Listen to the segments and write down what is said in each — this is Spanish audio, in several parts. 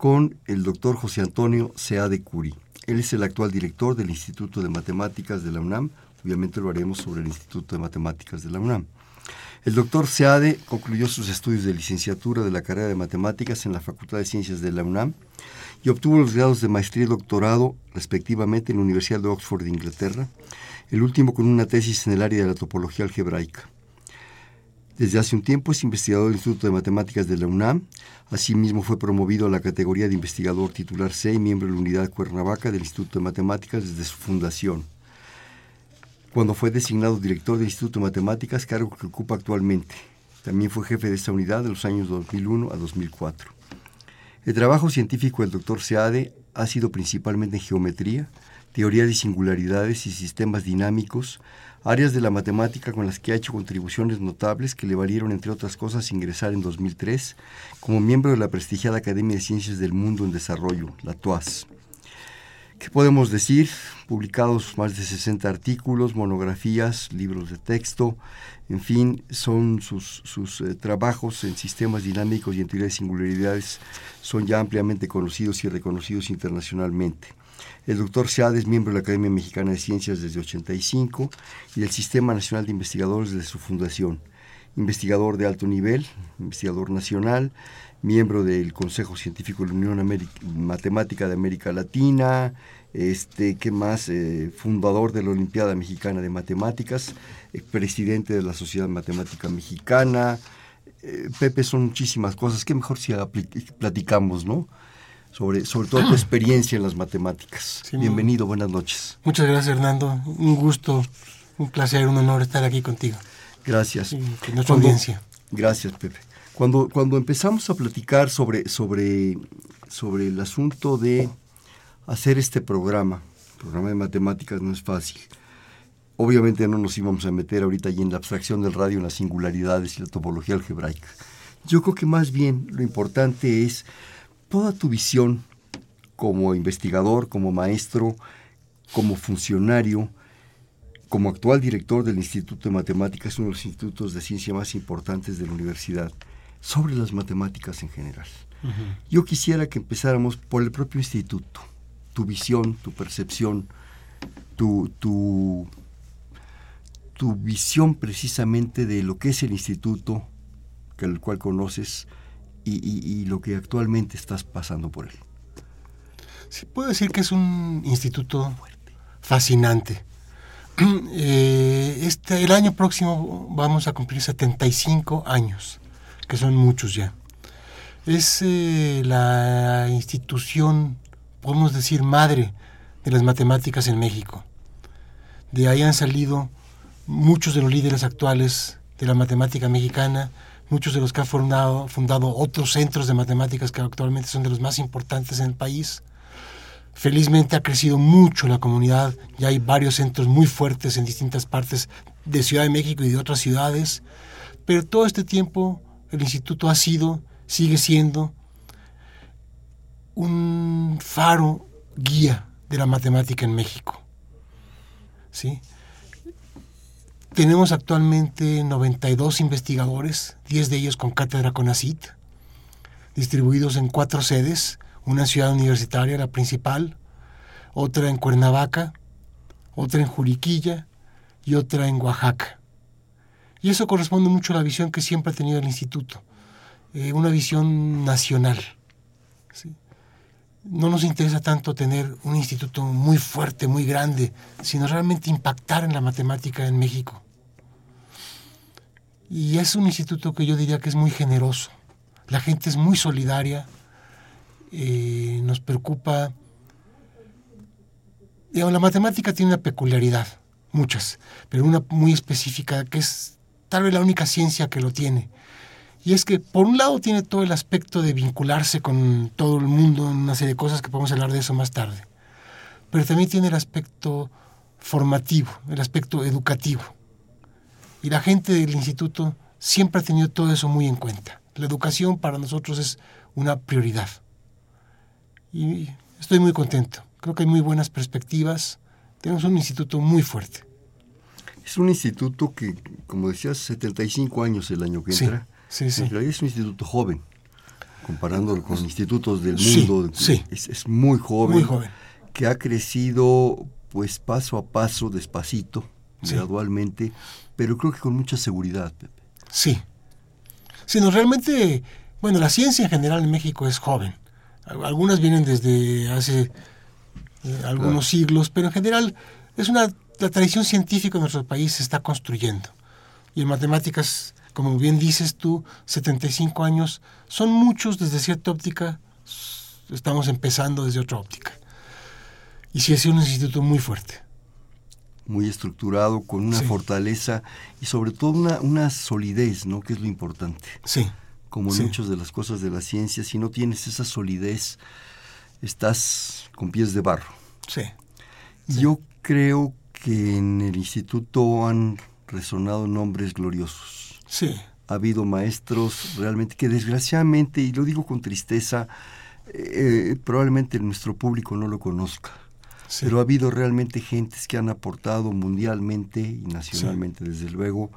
con el doctor José Antonio de Curi. Él es el actual director del Instituto de Matemáticas de la UNAM. Obviamente lo haremos sobre el Instituto de Matemáticas de la UNAM. El doctor Seade concluyó sus estudios de licenciatura de la carrera de matemáticas en la Facultad de Ciencias de la UNAM y obtuvo los grados de maestría y doctorado respectivamente en la Universidad de Oxford de Inglaterra, el último con una tesis en el área de la topología algebraica. Desde hace un tiempo es investigador del Instituto de Matemáticas de la UNAM. Asimismo fue promovido a la categoría de investigador titular C y miembro de la unidad Cuernavaca del Instituto de Matemáticas desde su fundación. Cuando fue designado director del Instituto de Matemáticas, cargo que ocupa actualmente. También fue jefe de esta unidad de los años 2001 a 2004. El trabajo científico del doctor Seade ha sido principalmente en geometría, teoría de singularidades y sistemas dinámicos, áreas de la matemática con las que ha hecho contribuciones notables que le valieron, entre otras cosas, ingresar en 2003 como miembro de la prestigiada Academia de Ciencias del Mundo en Desarrollo, la TUAS. ¿Qué podemos decir? Publicados más de 60 artículos, monografías, libros de texto, en fin, son sus, sus eh, trabajos en sistemas dinámicos y en teoría de singularidades son ya ampliamente conocidos y reconocidos internacionalmente. El doctor Seade es miembro de la Academia Mexicana de Ciencias desde 85 y del Sistema Nacional de Investigadores desde su fundación. Investigador de alto nivel, investigador nacional, miembro del Consejo Científico de la Unión Matemática de América Latina, este, ¿qué más? Eh, fundador de la Olimpiada Mexicana de Matemáticas, eh, presidente de la Sociedad Matemática Mexicana. Eh, Pepe, son muchísimas cosas. Qué mejor si platicamos, ¿no? Sobre, sobre toda tu experiencia en las matemáticas. Bienvenido, buenas noches. Muchas gracias, Hernando. Un gusto, un placer, un honor estar aquí contigo. Gracias. Y nuestra audiencia. Gracias, Pepe. Cuando, cuando empezamos a platicar sobre, sobre, sobre el asunto de hacer este programa, programa de matemáticas no es fácil. Obviamente no nos íbamos a meter ahorita allí en la abstracción del radio, en las singularidades y la topología algebraica. Yo creo que más bien lo importante es toda tu visión como investigador, como maestro, como funcionario, como actual director del Instituto de Matemáticas, uno de los institutos de ciencia más importantes de la universidad, sobre las matemáticas en general. Yo quisiera que empezáramos por el propio instituto, tu visión, tu percepción, tu, tu, tu visión precisamente de lo que es el instituto, que el cual conoces, y, lo que actualmente estás pasando por él. Sí, puedo decir que es un instituto fascinante. Eh, este, el año próximo vamos a cumplir 75 años, que son muchos ya. Es eh, la institución, podemos decir, madre de las matemáticas en México. De ahí han salido muchos de los líderes actuales de la matemática mexicana, muchos de los que han fundado, fundado otros centros de matemáticas que actualmente son de los más importantes en el país. Felizmente ha crecido mucho la comunidad, ya hay varios centros muy fuertes en distintas partes de Ciudad de México y de otras ciudades, pero todo este tiempo el instituto ha sido, sigue siendo un faro guía de la matemática en México. ¿Sí? Tenemos actualmente 92 investigadores, 10 de ellos con cátedra CONACIT, distribuidos en cuatro sedes, una ciudad universitaria, la principal, otra en Cuernavaca, otra en Juriquilla y otra en Oaxaca. Y eso corresponde mucho a la visión que siempre ha tenido el instituto, eh, una visión nacional. No nos interesa tanto tener un instituto muy fuerte, muy grande, sino realmente impactar en la matemática en México. Y es un instituto que yo diría que es muy generoso. La gente es muy solidaria, eh, nos preocupa. Digamos, la matemática tiene una peculiaridad, muchas, pero una muy específica, que es tal vez la única ciencia que lo tiene. Y es que, por un lado, tiene todo el aspecto de vincularse con todo el mundo en una serie de cosas que podemos hablar de eso más tarde. Pero también tiene el aspecto formativo, el aspecto educativo. Y la gente del instituto siempre ha tenido todo eso muy en cuenta. La educación para nosotros es una prioridad. Y estoy muy contento. Creo que hay muy buenas perspectivas. Tenemos un instituto muy fuerte. Es un instituto que, como decías, 75 años el año que entra. Sí, sí. En realidad es un instituto joven, comparándolo con institutos del mundo. Sí, Es, es muy joven. Muy joven. Que ha crecido, pues, paso a paso, despacito, Sí. gradualmente, pero creo que con mucha seguridad, Pepe. Sí. Sí, no, realmente, bueno, la ciencia en general en México es joven. Al- Algunas vienen desde hace eh, algunos siglos, pero en general es una la tradición científica de nuestro país se está construyendo. Y en matemáticas, como bien dices tú, 75 años son muchos desde cierta óptica, estamos empezando desde otra óptica. Y sí es un instituto muy fuerte. muy estructurado, con una Sí. fortaleza y sobre todo una, una solidez, ¿no? Que es lo importante. Sí. Como en Sí. muchas de las cosas de la ciencia, si no tienes esa solidez, estás con pies de barro. Sí. Yo creo que en el instituto han resonado nombres gloriosos. Sí. Ha habido maestros realmente que desgraciadamente, y lo digo con tristeza, eh, probablemente nuestro público no lo conozca. sí. Pero ha habido realmente gentes que han aportado mundialmente y nacionalmente, desde luego,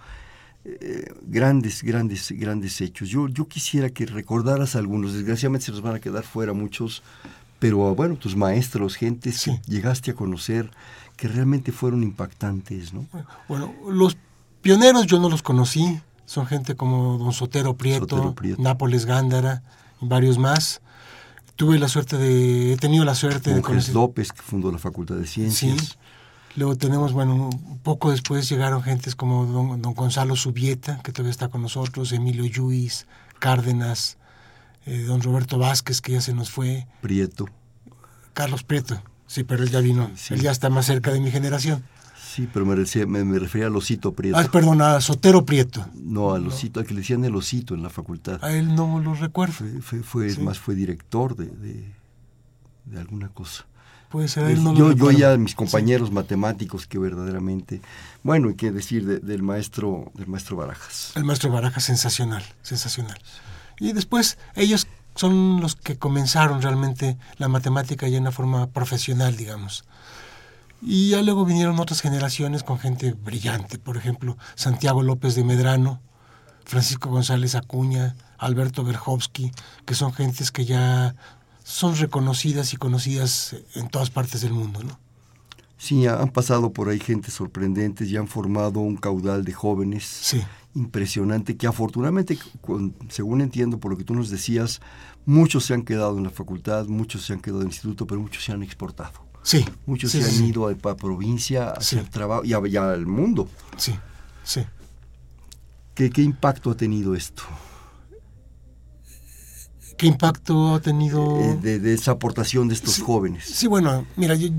eh, grandes, grandes, grandes hechos. Yo, yo quisiera que recordaras algunos, desgraciadamente se nos van a quedar fuera muchos, pero bueno, tus maestros, gentes Sí. que llegaste a conocer, que realmente fueron impactantes, ¿no? Bueno, los pioneros yo no los conocí, son gente como don Sotero Prieto, Sotero Prieto. Nápoles Gándara y varios más. Tuve la suerte de, he tenido la suerte de conocer. López, que fundó la Facultad de Sí. Ciencias. Luego tenemos, bueno, poco después llegaron gentes como don, don Gonzalo Subieta, que todavía está con nosotros, Emilio Lluís, Cárdenas, eh, don Roberto Vázquez, que ya se nos fue, Prieto. Carlos Prieto, sí, pero él ya vino, Sí. él ya está más cerca de mi generación. Sí, pero me, decía- me, me refería al Osito Prieto. Ah, perdón, a Sotero Prieto. no, al Osito, a que le decían el Osito en la facultad. A él no lo recuerdo. Fue, fue, fue- Sí. más, fue director de, de, de alguna cosa. Puede ser, a él no lo yo, yo recuerdo. ya mis compañeros matemáticos que verdaderamente, bueno, y qué decir de- del maestro, del maestro Barajas. El maestro Baraja, sensacional, sensacional. Y después ellos son los que comenzaron realmente la matemática ya en una forma profesional, digamos. Y ya luego vinieron otras generaciones con gente brillante, por ejemplo, Santiago López de Medrano, Francisco González Acuña, Alberto Berhovsky, que son gentes que ya son reconocidas y conocidas en todas partes del mundo, ¿no? Sí, han pasado por ahí gente sorprendentes y han formado un caudal de jóvenes Sí, impresionante que afortunadamente, según entiendo por lo que tú nos decías, muchos se han quedado en la facultad, muchos se han quedado en el instituto, pero muchos se han exportado. Sí. Muchos sí, se han sí. ido a provincia a hacer trabajo y a- y al mundo. Sí, sí. ¿Qué, ¿Qué impacto ha tenido esto? ¿Qué impacto ha tenido? eh, de, de esa aportación de estos Sí, jóvenes? Sí, bueno, mira, yo,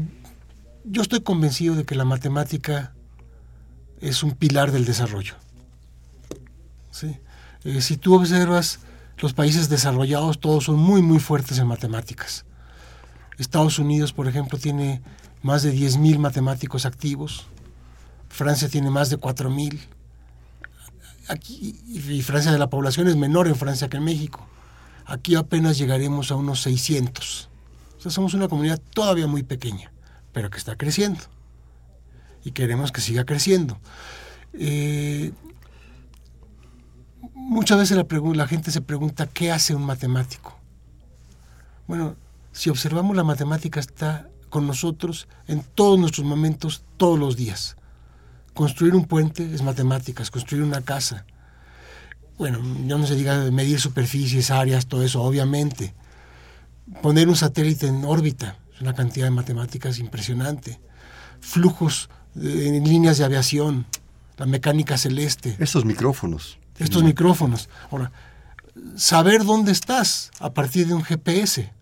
yo estoy convencido de que la matemática es un pilar del desarrollo. ¿sí? Eh, si tú observas los países desarrollados, todos son muy, muy fuertes en matemáticas. Estados Unidos, por ejemplo, tiene más de 10.000 matemáticos activos. Francia tiene más de 4.000. Aquí, y Francia de la población es menor en Francia que en México. Aquí apenas llegaremos a unos 600. O sea, somos una comunidad todavía muy pequeña, pero que está creciendo. Y queremos que siga creciendo. Eh, muchas veces la gente se pregunta, ¿qué hace un matemático? Bueno, si observamos la matemática está con nosotros en todos nuestros momentos, todos los días. Construir un puente es matemáticas, construir una casa. Bueno, yo no se diga medir superficies, áreas, todo eso, obviamente. Poner un satélite en órbita es una cantidad de matemáticas impresionante. Flujos de- en líneas de aviación, la mecánica celeste, Estos micrófonos. estos micrófonos. Ahora, saber dónde estás a partir de un GPS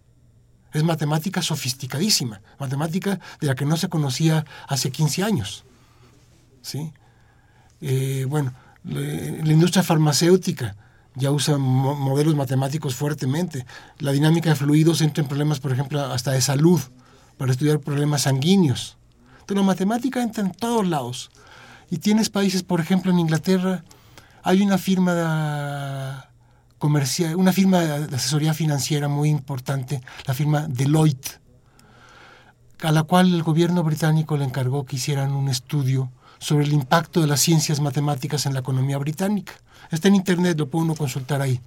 es matemática sofisticadísima, matemática de la que no se conocía hace 15 años. ¿sí? Eh, bueno, la industria farmacéutica ya usa modelos matemáticos fuertemente. La dinámica de fluidos entra en problemas, por ejemplo, hasta de salud, para estudiar problemas sanguíneos. Entonces la matemática entra en todos lados. Y tienes países, por ejemplo, en Inglaterra, hay una firma una firma de asesoría financiera muy importante, la firma Deloitte, a la cual el gobierno británico le encargó que hicieran un estudio sobre el impacto de las ciencias matemáticas en la economía británica. Está en internet, lo puede uno consultar ahí.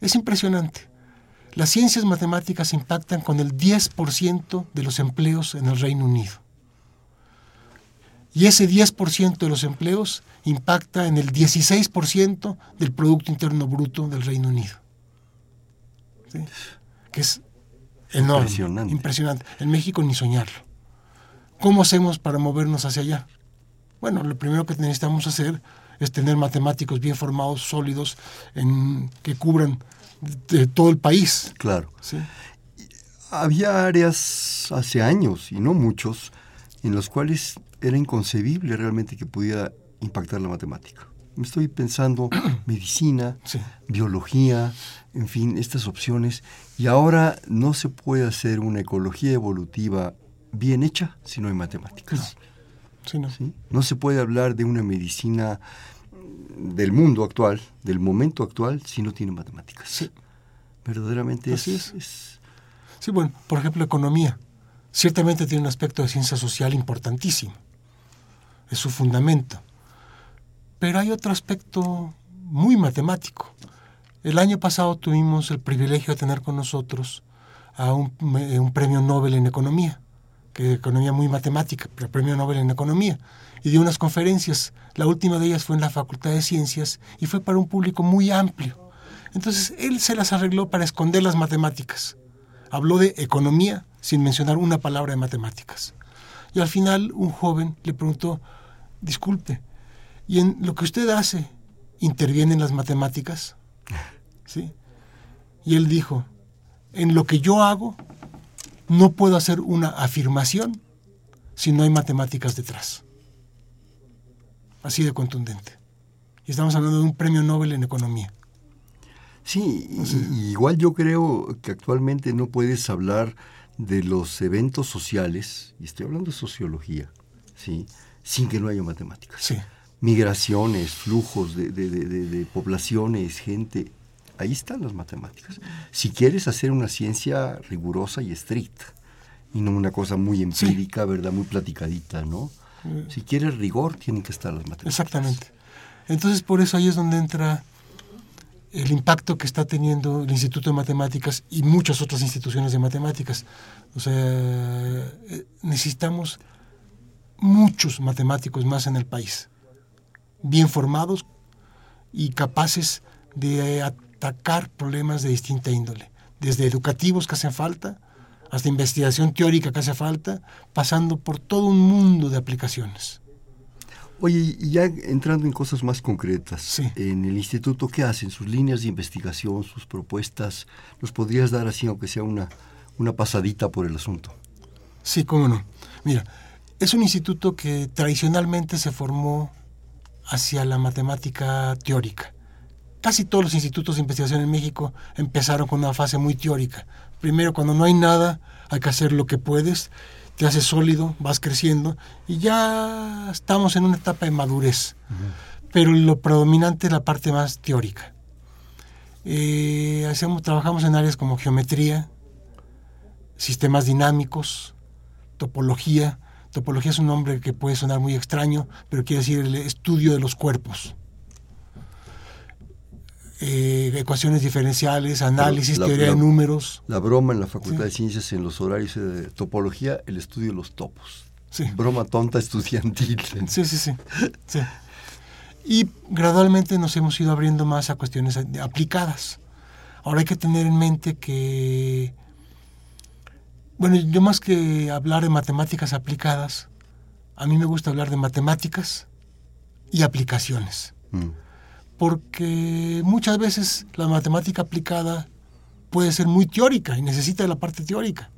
Es impresionante. Las ciencias matemáticas impactan con el 10% de los empleos en el Reino Unido. Y ese 10% de los empleos impacta en el 16% del Producto Interno Bruto del Reino Unido. Que es enorme. Impresionante. impresionante. En México ni soñarlo. ¿Cómo hacemos para movernos hacia allá? Bueno, lo primero que necesitamos hacer es tener matemáticos bien formados, sólidos, en, que cubran de todo el país. Claro. Había áreas hace años, y no muchos, en los cuales era inconcebible realmente que pudiera impactar la matemática. Me estoy pensando medicina, biología, en fin, estas opciones. Y ahora no se puede hacer una ecología evolutiva bien hecha si no hay matemáticas. no. no se puede hablar de una medicina del mundo actual, del momento actual, si no tiene matemáticas. Sí. Verdaderamente Así es. Sí, bueno, por ejemplo, economía. Ciertamente tiene un aspecto de ciencia social importantísimo. Es su fundamento. Pero hay otro aspecto muy matemático. El año pasado tuvimos el privilegio de tener con nosotros a un, un premio Nobel en economía, que es economía muy matemática, pero premio Nobel en economía y dio unas conferencias. La última de ellas fue en la Facultad de Ciencias y fue para un público muy amplio. Entonces él se las arregló para esconder las matemáticas. Habló de economía sin mencionar una palabra de matemáticas. Y al final un joven le preguntó, disculpe, ¿y en lo que usted hace intervienen las matemáticas? ¿Sí? Y él dijo, en lo que yo hago no puedo hacer una afirmación si no hay matemáticas detrás así de contundente. Y estamos hablando de un premio Nobel en economía. Sí, igual yo creo que actualmente no puedes hablar de los eventos sociales, y estoy hablando de sociología, ¿sí? Sin que no haya matemáticas. Sí. Migraciones, flujos de, de poblaciones, gente, ahí están las matemáticas. Si quieres hacer una ciencia rigurosa y estricta, y no una cosa muy empírica, ¿verdad? Muy platicadita, ¿no? Si quieres rigor, tienen que estar las matemáticas. Exactamente. Entonces, por eso ahí es donde entra el impacto que está teniendo el Instituto de Matemáticas y muchas otras instituciones de matemáticas. O sea, eh, necesitamos muchos matemáticos más en el país, bien formados y capaces de atacar problemas de distinta índole, desde educativos que hacen falta, hasta investigación teórica que hace falta, pasando por todo un mundo de aplicaciones. Oye, y ya entrando en cosas más concretas, en el instituto, ¿qué hacen? Sus líneas de investigación, sus propuestas, ¿nos podrías dar así, aunque sea una, una pasadita por el asunto? Sí, cómo no. Mira, es un instituto que tradicionalmente se formó hacia la matemática teórica. Casi todos los institutos de investigación en México empezaron con una fase muy teórica, primero cuando no hay nada, hay que hacer lo que puedes, te haces sólido, vas creciendo y ya estamos en una etapa de madurez. Pero lo predominante es la parte más teórica. Eh, hacemos, trabajamos en áreas como geometría, sistemas dinámicos, topología. Topología es un nombre que puede sonar muy extraño, pero quiere decir el estudio de los cuerpos. Eh, ecuaciones diferenciales, análisis, teoría de números. La broma en la Facultad de Ciencias en los horarios de topología, el estudio de los topos. Broma tonta estudiantil. Sí, sí, sí, sí. Y gradualmente nos hemos ido abriendo más a cuestiones aplicadas. Ahora hay que tener en mente que, bueno, yo más que hablar de matemáticas aplicadas, a mí me gusta hablar de matemáticas y aplicaciones. Mm porque muchas veces la matemática aplicada puede ser muy teórica y necesita la parte teórica.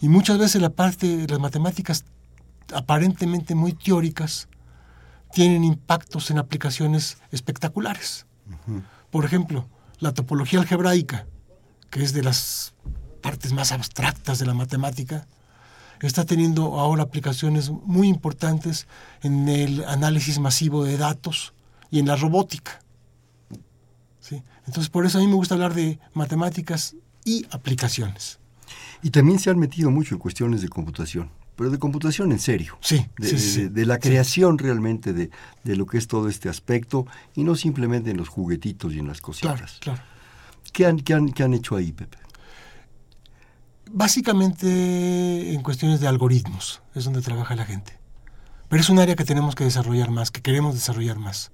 Y muchas veces la parte las matemáticas aparentemente muy teóricas tienen impactos en aplicaciones espectaculares. Por ejemplo, la topología algebraica, que es de las partes más abstractas de la matemática, está teniendo ahora aplicaciones muy importantes en el análisis masivo de datos y en la robótica. ¿Sí? Entonces, por eso a mí me gusta hablar de matemáticas y aplicaciones. Y también se han metido mucho en cuestiones de computación, pero de computación en serio. Sí, de, sí, sí, de- de la creación realmente de, de lo que es todo este aspecto y no simplemente en los juguetitos y en las Claro, cositas. claro. ¿Qué, han, qué, han, qué han hecho ahí, Pepe? Básicamente en cuestiones de algoritmos es donde trabaja la gente. Pero es un área que tenemos que desarrollar más, que queremos desarrollar más.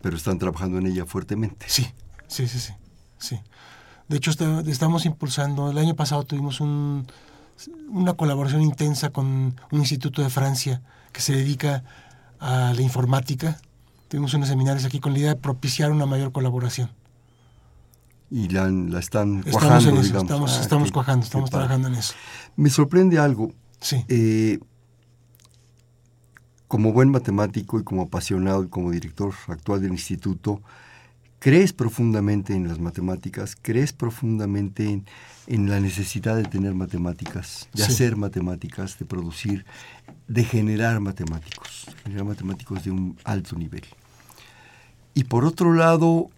Pero están trabajando en ella fuertemente. Sí, sí, sí, sí. sí. De hecho, está- estamos impulsando, el año pasado tuvimos un- una colaboración intensa con un instituto de Francia que se dedica a la informática. Tuvimos unos seminarios aquí con la idea de propiciar una mayor colaboración. Y la, la están Estamos cuajando, en eso, digamos. estamos, Ah, estamos cuajando, estamos trabajando en eso. Me sorprende algo. Sí. Eh, como buen matemático y como apasionado y como director actual del instituto, ¿crees profundamente en las matemáticas? ¿Crees profundamente en, en la necesidad de tener matemáticas, de Sí. hacer matemáticas, de producir, de generar matemáticos, generar matemáticos de un alto nivel? Y por otro lado,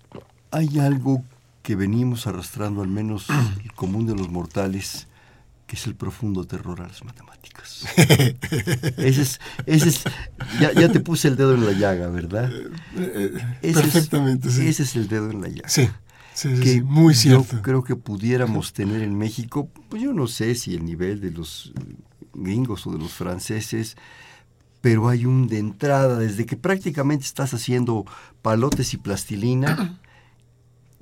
hay algo que venimos arrastrando, al menos el común de los mortales, que es el profundo terror a las matemáticas. ese es, ese es ya, ya te puse el dedo en la llaga, ¿verdad? Ese es- Perfectamente, sí. Ese es el dedo en la llaga. Sí, sí, sí, Que sí, muy cierto. Yo creo que pudiéramos tener en México, pues yo no sé si el nivel de los eh, gringos o de los franceses, pero hay un de entrada, desde que prácticamente estás haciendo palotes y plastilina,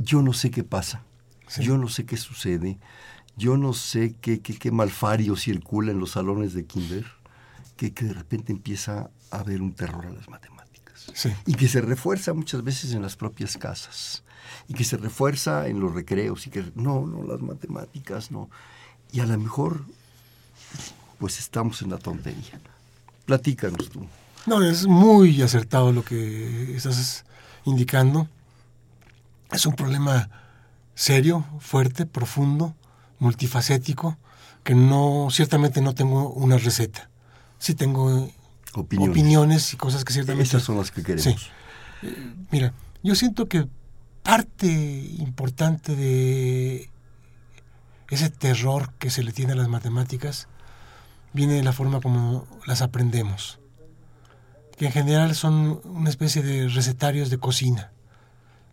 yo no sé qué pasa, Sí. yo no sé qué sucede, yo no sé qué, qué, qué malfario circula en los salones de kinder, que, que de repente empieza a haber un terror a las matemáticas Sí. y que se refuerza muchas veces en las propias casas y que se refuerza en los recreos y que no, no, las matemáticas no. Y a lo mejor pues estamos en la tontería. Platícanos tú. No, es muy acertado lo que estás indicando. Es un problema serio, fuerte, profundo, multifacético, que no, ciertamente no tengo una receta. Sí tengo Opiniones. opiniones y cosas que ciertamente... Esas son las que queremos. Sí. Eh, Mira, yo siento que parte importante de ese terror que se le tiene a las matemáticas viene de la forma como las aprendemos, que en general son una especie de recetarios de cocina,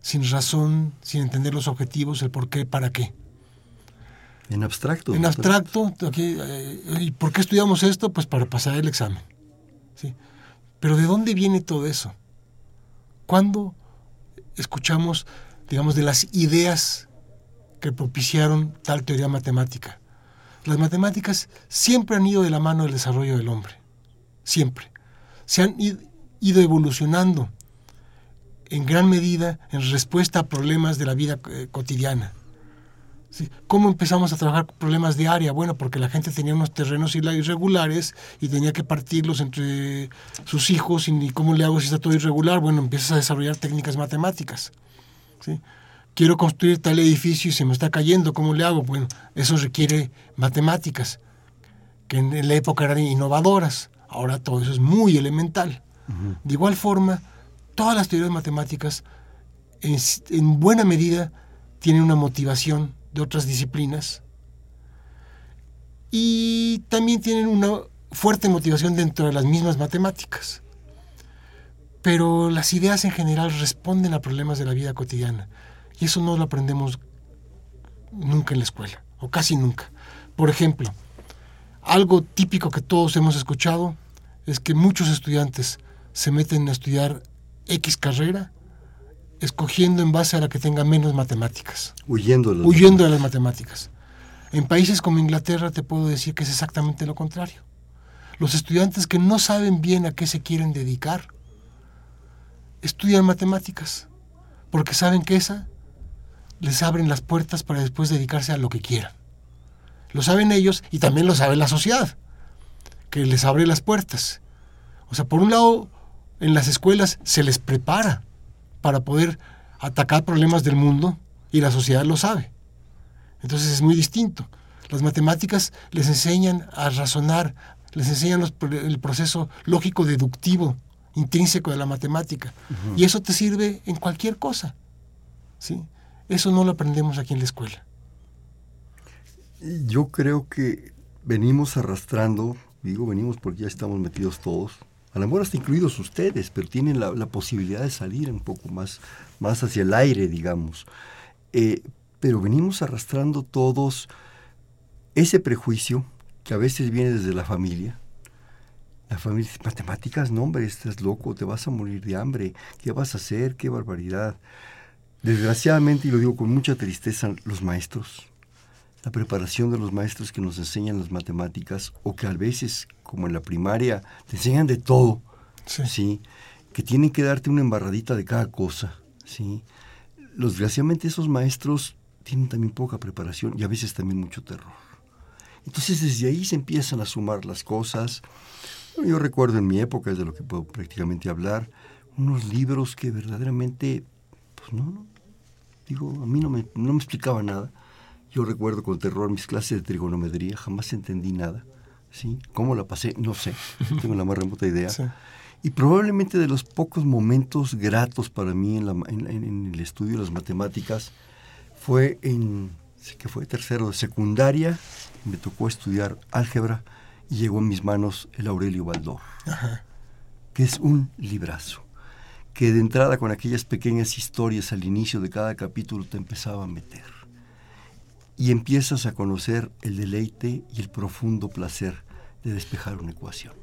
sin razón, sin entender los objetivos, el por qué, para qué. En abstracto. En abstracto, aquí, eh, ¿y por qué estudiamos esto? Pues para pasar el examen. ¿sí? Pero ¿de dónde viene todo eso? ¿Cuándo escuchamos, digamos, de las ideas que propiciaron tal teoría matemática? Las matemáticas siempre han ido de la mano del desarrollo del hombre. Siempre. Se han id- ido evolucionando en gran medida en respuesta a problemas de la vida eh, cotidiana. ¿sí? ¿Cómo empezamos a trabajar problemas de área? Bueno, porque la gente tenía unos terrenos irregulares y tenía que partirlos entre sus hijos y cómo le hago si está todo irregular. Bueno, empiezas a desarrollar técnicas matemáticas. ¿sí? Quiero construir tal edificio y se me está cayendo, ¿cómo le hago? Bueno, eso requiere matemáticas, que en, en la época eran innovadoras. Ahora todo eso es muy elemental. De igual forma, todas las teorías matemáticas en, en buena medida tienen una motivación de otras disciplinas y también tienen una fuerte motivación dentro de las mismas matemáticas. Pero las ideas en general responden a problemas de la vida cotidiana y eso no lo aprendemos nunca en la escuela, o casi nunca. Por ejemplo, algo típico que todos hemos escuchado es que muchos estudiantes se meten a estudiar X carrera escogiendo en base a la que tenga menos matemáticas, Huyendo de las huyendo de las matemáticas. En países como Inglaterra te puedo decir que es exactamente lo contrario. Los estudiantes que no saben bien a qué se quieren dedicar estudian matemáticas porque saben que esa les abren las puertas para después dedicarse a lo que quieran. Lo saben ellos y también lo sabe la sociedad, que les abre las puertas. O sea, por un lado, en las escuelas se les prepara para poder atacar problemas del mundo y la sociedad lo sabe. Entonces es muy distinto. Las matemáticas les enseñan a razonar, les enseñan el proceso lógico deductivo intrínseco de la matemática. Y eso te sirve en cualquier cosa. ¿sí? Eso no lo aprendemos aquí en la escuela. Yo creo que venimos arrastrando, digo venimos porque ya estamos metidos todos, a lo mejor hasta incluidos ustedes, pero tienen la, posibilidad de salir un poco más, más hacia el aire, digamos. Eh, pero venimos arrastrando todos ese prejuicio que a veces viene desde la familia. La familia dice, matemáticas, no hombre, estás loco, te vas a morir de hambre, ¿qué vas a hacer? ¡Qué barbaridad! Desgraciadamente, y lo digo con mucha tristeza, los maestros, la preparación de los maestros que nos enseñan las matemáticas, o que a veces, como en la primaria, te enseñan de todo, sí. Que tienen que darte una embarradita de cada cosa, ¿sí? Los, desgraciadamente esos maestros tienen también poca preparación y a veces también mucho terror. Entonces desde ahí se empiezan a sumar las cosas. Yo recuerdo en mi época, es de lo que puedo prácticamente hablar, unos libros que verdaderamente, pues no, no digo, a mí no me, no me explicaba nada. Yo recuerdo con terror mis clases de trigonometría, jamás entendí nada. ¿sí? ¿Cómo la pasé? No sé, tengo la más remota idea. Y probablemente de los pocos momentos gratos para mí en, en el estudio de las matemáticas fue en, que fue tercero de secundaria, me tocó estudiar álgebra y llegó en mis manos el Aurelio Baldor, que es un librazo, que de entrada con aquellas pequeñas historias al inicio de cada capítulo te empezaba a meter. Y empiezas a conocer el deleite y el profundo placer de despejar una ecuación.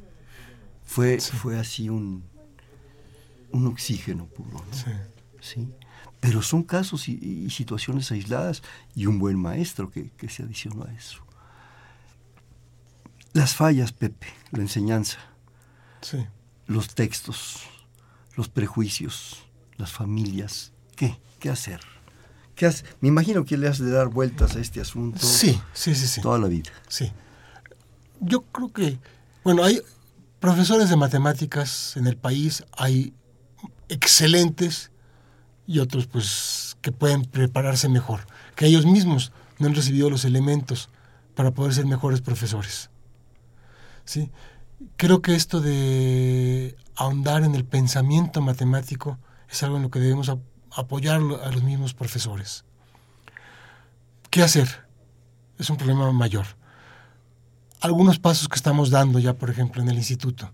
Fue, fue así un, un oxígeno puro. ¿no? ¿Sí? Pero son casos y, situaciones aisladas y un buen maestro que, se adicionó a eso. Las fallas, Pepe, la enseñanza, los textos, los prejuicios, las familias. ¿Qué? ¿Qué hacer? ¿Qué hace? Me imagino que le has de dar vueltas a este asunto. Sí, sí, sí, sí. Toda la vida. Sí. Yo creo que, bueno, hay profesores de matemáticas en el país, hay excelentes y otros pues que pueden prepararse mejor, que ellos mismos no han recibido los elementos para poder ser mejores profesores. ¿Sí? Creo que esto de ahondar en el pensamiento matemático es algo en lo que debemos apoyar a los mismos profesores. ¿Qué hacer? Es un problema mayor. Algunos pasos que estamos dando ya, por ejemplo, en el instituto.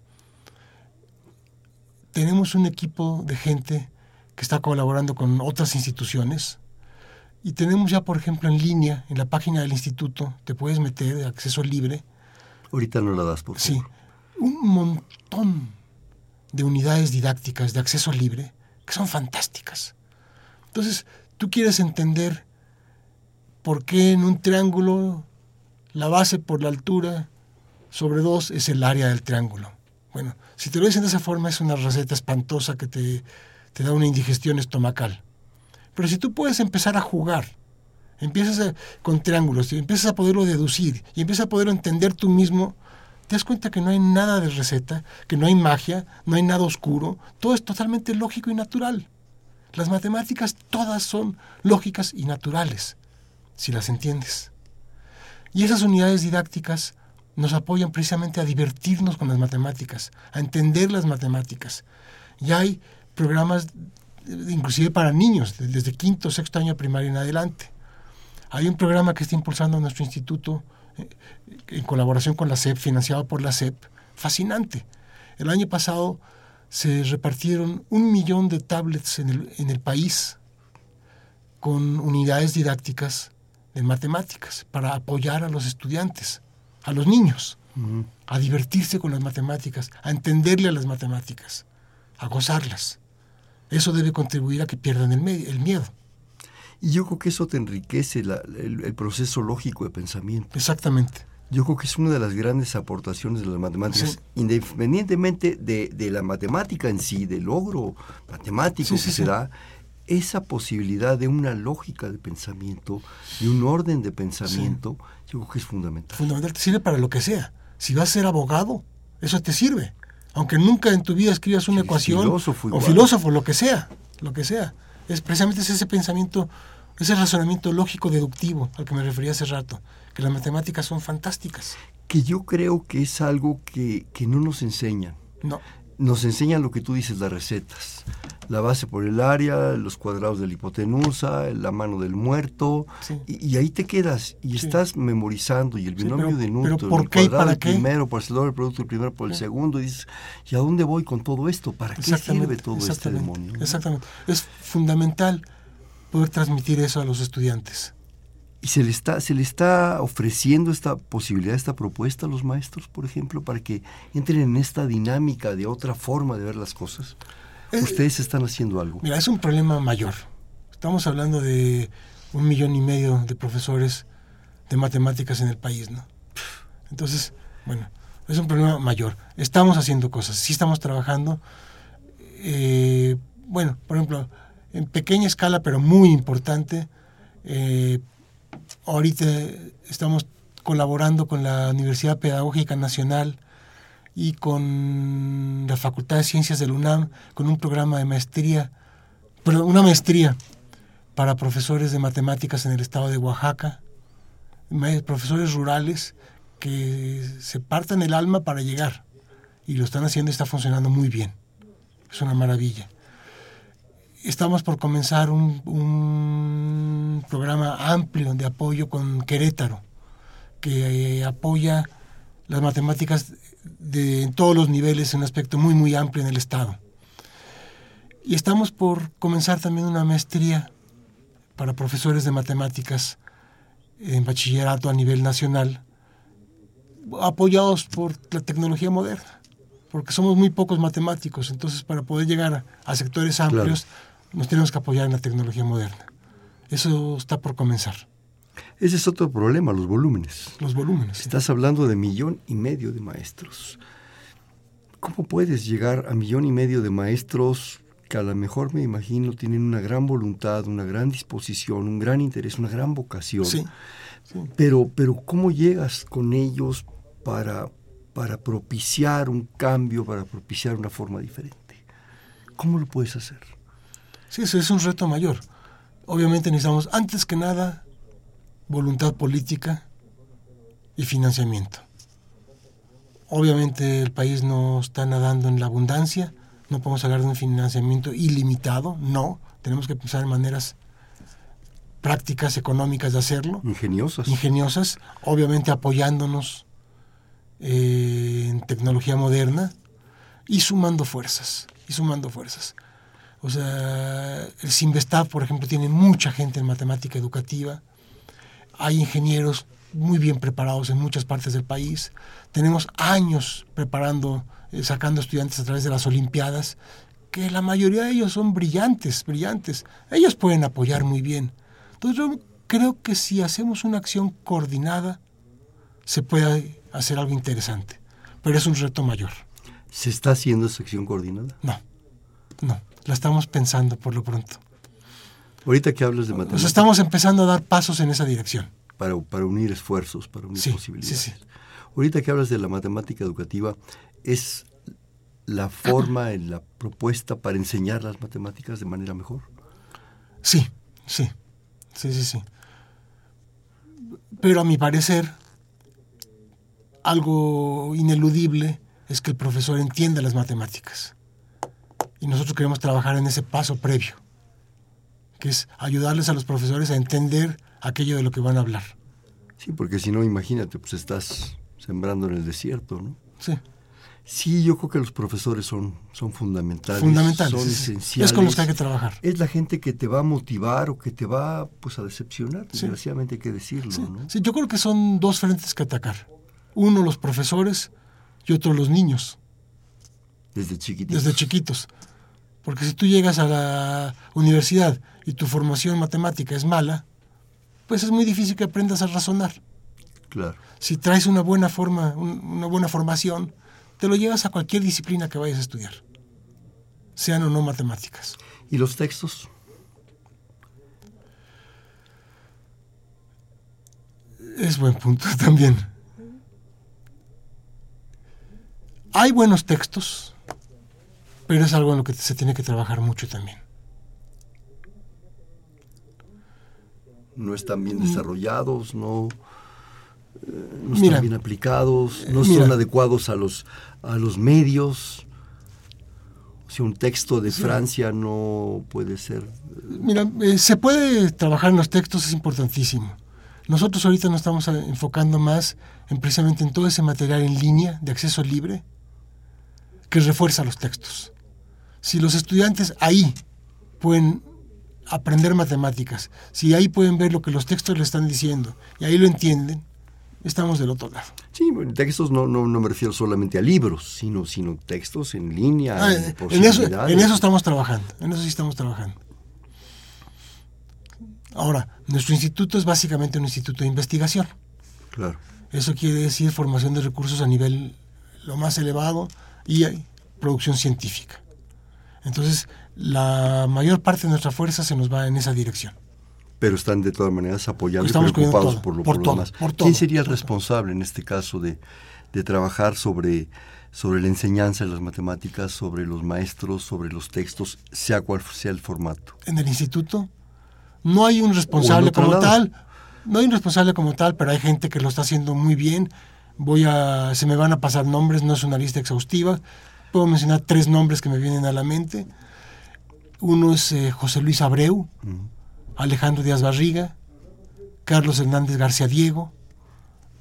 Tenemos un equipo de gente que está colaborando con otras instituciones. Y tenemos ya, por ejemplo, en línea, en la página del instituto, te puedes meter de acceso libre. Ahorita no la das, por Sí, un montón de unidades didácticas de acceso libre que son fantásticas. Entonces, tú quieres entender por qué en un triángulo la base por la altura sobre dos es el área del triángulo. Bueno, si te lo dicen de esa forma es una receta espantosa que te te da una indigestión estomacal. Pero si tú puedes empezar a jugar, empiezas con triángulos, empiezas a poderlo deducir y empiezas a poderlo entender tú mismo, te das cuenta que no hay nada de receta, que no hay magia, no hay nada oscuro, todo es totalmente lógico y natural. Las matemáticas todas son lógicas y naturales, si las entiendes. Y esas unidades didácticas nos apoyan precisamente a divertirnos con las matemáticas, a entender las matemáticas. Y hay programas inclusive para niños, desde quinto, sexto año primaria en adelante. Hay un programa que está impulsando nuestro instituto eh, en colaboración con la SEP, financiado por la SEP, fascinante. El año pasado se repartieron un millón de tablets en el, en el país con unidades didácticas de matemáticas para apoyar a los estudiantes, a los niños, a divertirse con las matemáticas, a entenderle a las matemáticas, a gozarlas. Eso debe contribuir a que pierdan el, el miedo. Y yo creo que eso te enriquece el, proceso lógico de pensamiento. Exactamente. Yo creo que es una de las grandes aportaciones de las matemáticas, independientemente de, la matemática en sí, del logro matemático que se da, esa posibilidad de una lógica de pensamiento, de un orden de pensamiento, yo creo que es fundamental. Fundamental, te sirve para lo que sea. Si vas a ser abogado, eso te sirve aunque nunca en tu vida escribas una ecuación filósofo o filósofo, lo que sea, lo que sea. Es precisamente ese pensamiento, ese razonamiento lógico deductivo al que me refería hace rato, que las matemáticas son fantásticas. Que yo creo que es algo que, que no nos enseñan. No. Nos enseñan lo que tú dices, las recetas la base por el área, los cuadrados de la hipotenusa, la mano del muerto, y, ahí te quedas y estás memorizando y el binomio de Newton, el cuadrado primero por el el producto el primero por el segundo, y dices, ¿y a dónde voy con todo esto? ¿Para qué sirve todo este demonio? Exactamente. Es fundamental poder transmitir eso a los estudiantes. ¿Y se le, está, se le está ofreciendo esta posibilidad, esta propuesta a los maestros, por ejemplo, para que entren en esta dinámica de otra forma de ver las cosas? Ustedes están haciendo algo. Mira, es un problema mayor. Estamos hablando de un millón y medio de profesores de matemáticas en el país, ¿no? Entonces, bueno, es un problema mayor. Estamos haciendo cosas, sí estamos trabajando. Eh, bueno, por ejemplo, en pequeña escala, pero muy importante, eh, ahorita estamos colaborando con la Universidad Pedagógica Nacional y con la Facultad de Ciencias del UNAM, con un programa de maestría, perdón, una maestría para profesores de matemáticas en el estado de Oaxaca, profesores rurales que se partan el alma para llegar y lo están haciendo y está funcionando muy bien. Es una maravilla. Estamos por comenzar un, un programa amplio de apoyo con Querétaro, que apoya las matemáticas de todos los niveles, en un aspecto muy, muy amplio en el Estado. Y estamos por comenzar también una maestría para profesores de matemáticas en bachillerato a nivel nacional, apoyados por la tecnología moderna, porque somos muy pocos matemáticos, entonces para poder llegar a, sectores amplios nos tenemos que apoyar en la tecnología moderna. Eso está por comenzar. Ese es otro problema, los volúmenes. Los volúmenes. Estás hablando de millón y medio de maestros. ¿Cómo puedes llegar a millón y medio de maestros que a lo mejor me imagino tienen una gran voluntad, una gran disposición, un gran interés, una gran vocación? Sí. Pero, pero ¿cómo llegas con ellos para, para propiciar un cambio, para propiciar una forma diferente? ¿Cómo lo puedes hacer? Sí, eso es un reto mayor. Obviamente necesitamos, antes que nada, voluntad política y financiamiento. Obviamente el país no está nadando en la abundancia, no podemos hablar de un financiamiento ilimitado, no, tenemos que pensar en maneras prácticas económicas de hacerlo. Ingeniosas. Ingeniosas, obviamente apoyándonos eh, en tecnología moderna y sumando fuerzas, y sumando fuerzas. O sea, el Sinvestav, por ejemplo, tiene mucha gente en matemática educativa, hay ingenieros muy bien preparados en muchas partes del país. Tenemos años preparando, eh, sacando estudiantes a través de las Olimpiadas, que la mayoría de ellos son brillantes, brillantes. Ellos pueden apoyar muy bien. Entonces yo creo que si hacemos una acción coordinada, se puede hacer algo interesante. Pero es un reto mayor. ¿Se está haciendo esa acción coordinada? No, no. La estamos pensando por lo pronto. Ahorita que hablas de matemáticas. estamos empezando a dar pasos en esa dirección. Para, para unir esfuerzos, para unir posibilidades. Sí, sí. Ahorita que hablas de la matemática educativa, ¿es la forma, en la propuesta para enseñar las matemáticas de manera mejor? Sí, sí, sí, sí, sí. Pero a mi parecer, algo ineludible es que el profesor entienda las matemáticas. Y nosotros queremos trabajar en ese paso previo que es ayudarles a los profesores a entender aquello de lo que van a hablar. Sí, porque si no, imagínate, pues estás sembrando en el desierto, ¿no? Sí. Sí, yo creo que los profesores son, son fundamentales. Fundamentales. Son esenciales. Es con los que hay que trabajar. Es la gente que te va a motivar o que te va pues, a decepcionar, desgraciadamente hay que decirlo. ¿no? sí, yo creo que son dos frentes que atacar. Uno los profesores y otro los niños. Desde chiquitos. Desde chiquitos. Porque si tú llegas a la universidad y tu formación matemática es mala, pues es muy difícil que aprendas a razonar. Claro. Si traes una buena forma, una buena formación, te lo llevas a cualquier disciplina que vayas a estudiar, sean o no matemáticas. ¿Y los textos? Es buen punto también. Hay buenos textos, pero es algo en lo que se tiene que trabajar mucho también. no están bien desarrollados, no, eh, no están bien aplicados, no son adecuados a los, a los medios. Si un texto de Francia no puede ser... Mira, eh, se puede trabajar en los textos, es importantísimo. Nosotros ahorita nos estamos enfocando más en precisamente en todo ese material en línea de acceso libre que refuerza los textos. Si los estudiantes ahí pueden aprender matemáticas, si ahí pueden ver lo que los textos le están diciendo y ahí lo entienden, estamos del otro lado. Sí, textos no, no, no me refiero solamente a libros, sino, sino textos en línea. Ah, en, eso, en eso estamos trabajando, en eso sí estamos trabajando. Ahora, nuestro instituto es básicamente un instituto de investigación. Claro. Eso quiere decir formación de recursos a nivel lo más elevado y producción científica. Entonces, la mayor parte de nuestra fuerza se nos va en esa dirección. Pero están de todas maneras apoyando y preocupados por lo, por, demás. ¿Quién sería el responsable en este caso de, trabajar sobre, sobre la enseñanza de las matemáticas, sobre los maestros, sobre los textos, sea cual sea el formato? En el instituto no hay un responsable como tal. No hay un responsable como tal, pero hay gente que lo está haciendo muy bien. Voy a, se me van a pasar nombres, no es una lista exhaustiva. Puedo mencionar tres nombres que me vienen a la mente. Uno es eh, José Luis Abreu, Alejandro Díaz Barriga, Carlos Hernández García Diego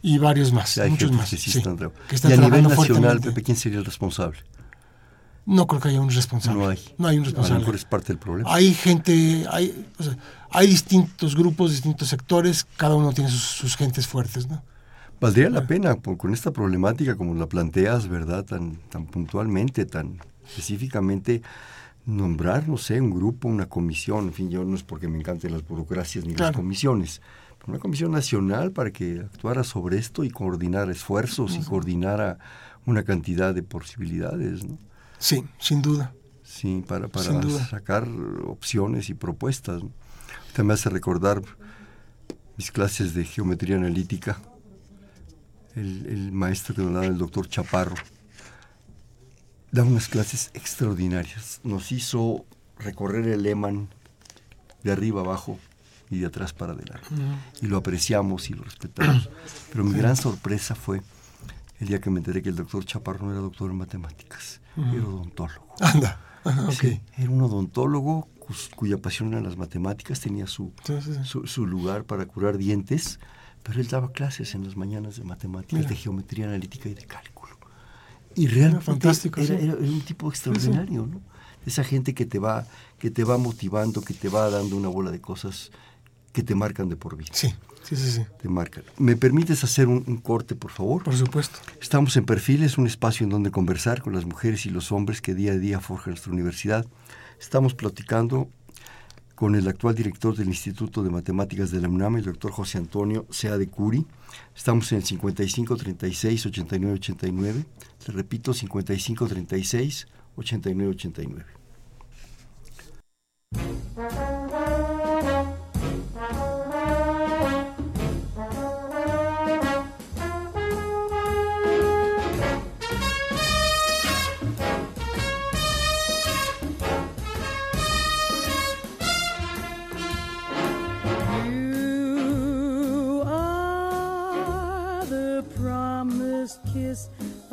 y varios más, muchos más. y a nivel nacional, Pepe, ¿quién sería el responsable? No creo que haya un responsable. No hay. No hay un responsable. A lo mejor es parte del problema. Hay gente, hay, hay distintos grupos, distintos sectores, cada uno tiene sus, gentes fuertes, ¿no? Valdría la pena, con esta problemática como la planteas, ¿verdad? Tan, tan puntualmente, tan específicamente, nombrar, no sé, un grupo, una comisión, en fin, yo no es porque me encanten las burocracias ni las comisiones, pero una comisión nacional para que actuara sobre esto y coordinara esfuerzos y coordinara una cantidad de posibilidades, ¿no? Sí, sin duda. Sí, para, para sacar opciones y propuestas. Usted me hace recordar mis clases de geometría analítica, el, el maestro que nos daba el doctor Chaparro da unas clases extraordinarias. Nos hizo recorrer el Lehman de arriba abajo y de atrás para adelante. Y lo apreciamos y lo respetamos. Pero mi gran sorpresa fue el día que me enteré que el doctor Chaparro no era doctor en matemáticas, era odontólogo. Anda, era un odontólogo cuya pasión eran las matemáticas, tenía su, su, lugar para curar dientes, pero él daba clases en las mañanas de matemáticas, de geometría analítica y de cálculo. Y realmente fantástico, era, un tipo extraordinario, ¿no? Esa gente que te va que te va motivando, que te va dando una bola de cosas que te marcan de por vida. Sí, sí, sí, sí. Te marcan. ¿Me permites hacer un, corte, por favor? Por supuesto. Estamos en Perfiles, un espacio en donde conversar con las mujeres y los hombres que día a día forjan nuestra universidad. Estamos platicando con el actual director del Instituto de Matemáticas de la UNAM, el doctor José Antonio Sea de Curi. Estamos en el 5536-8989. Le repito, 5536-8989.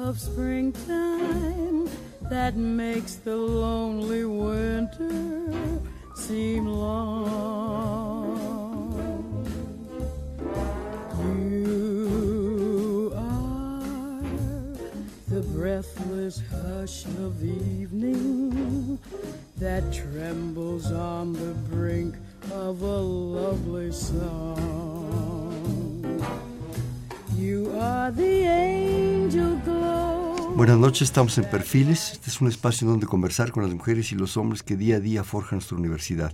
Of springtime that makes the lonely winter seem long. You are the breathless hush of evening that trembles on the brink of a lovely song. Buenas noches, estamos en Perfiles. Este es un espacio donde conversar con las mujeres y los hombres que día a día forjan nuestra universidad.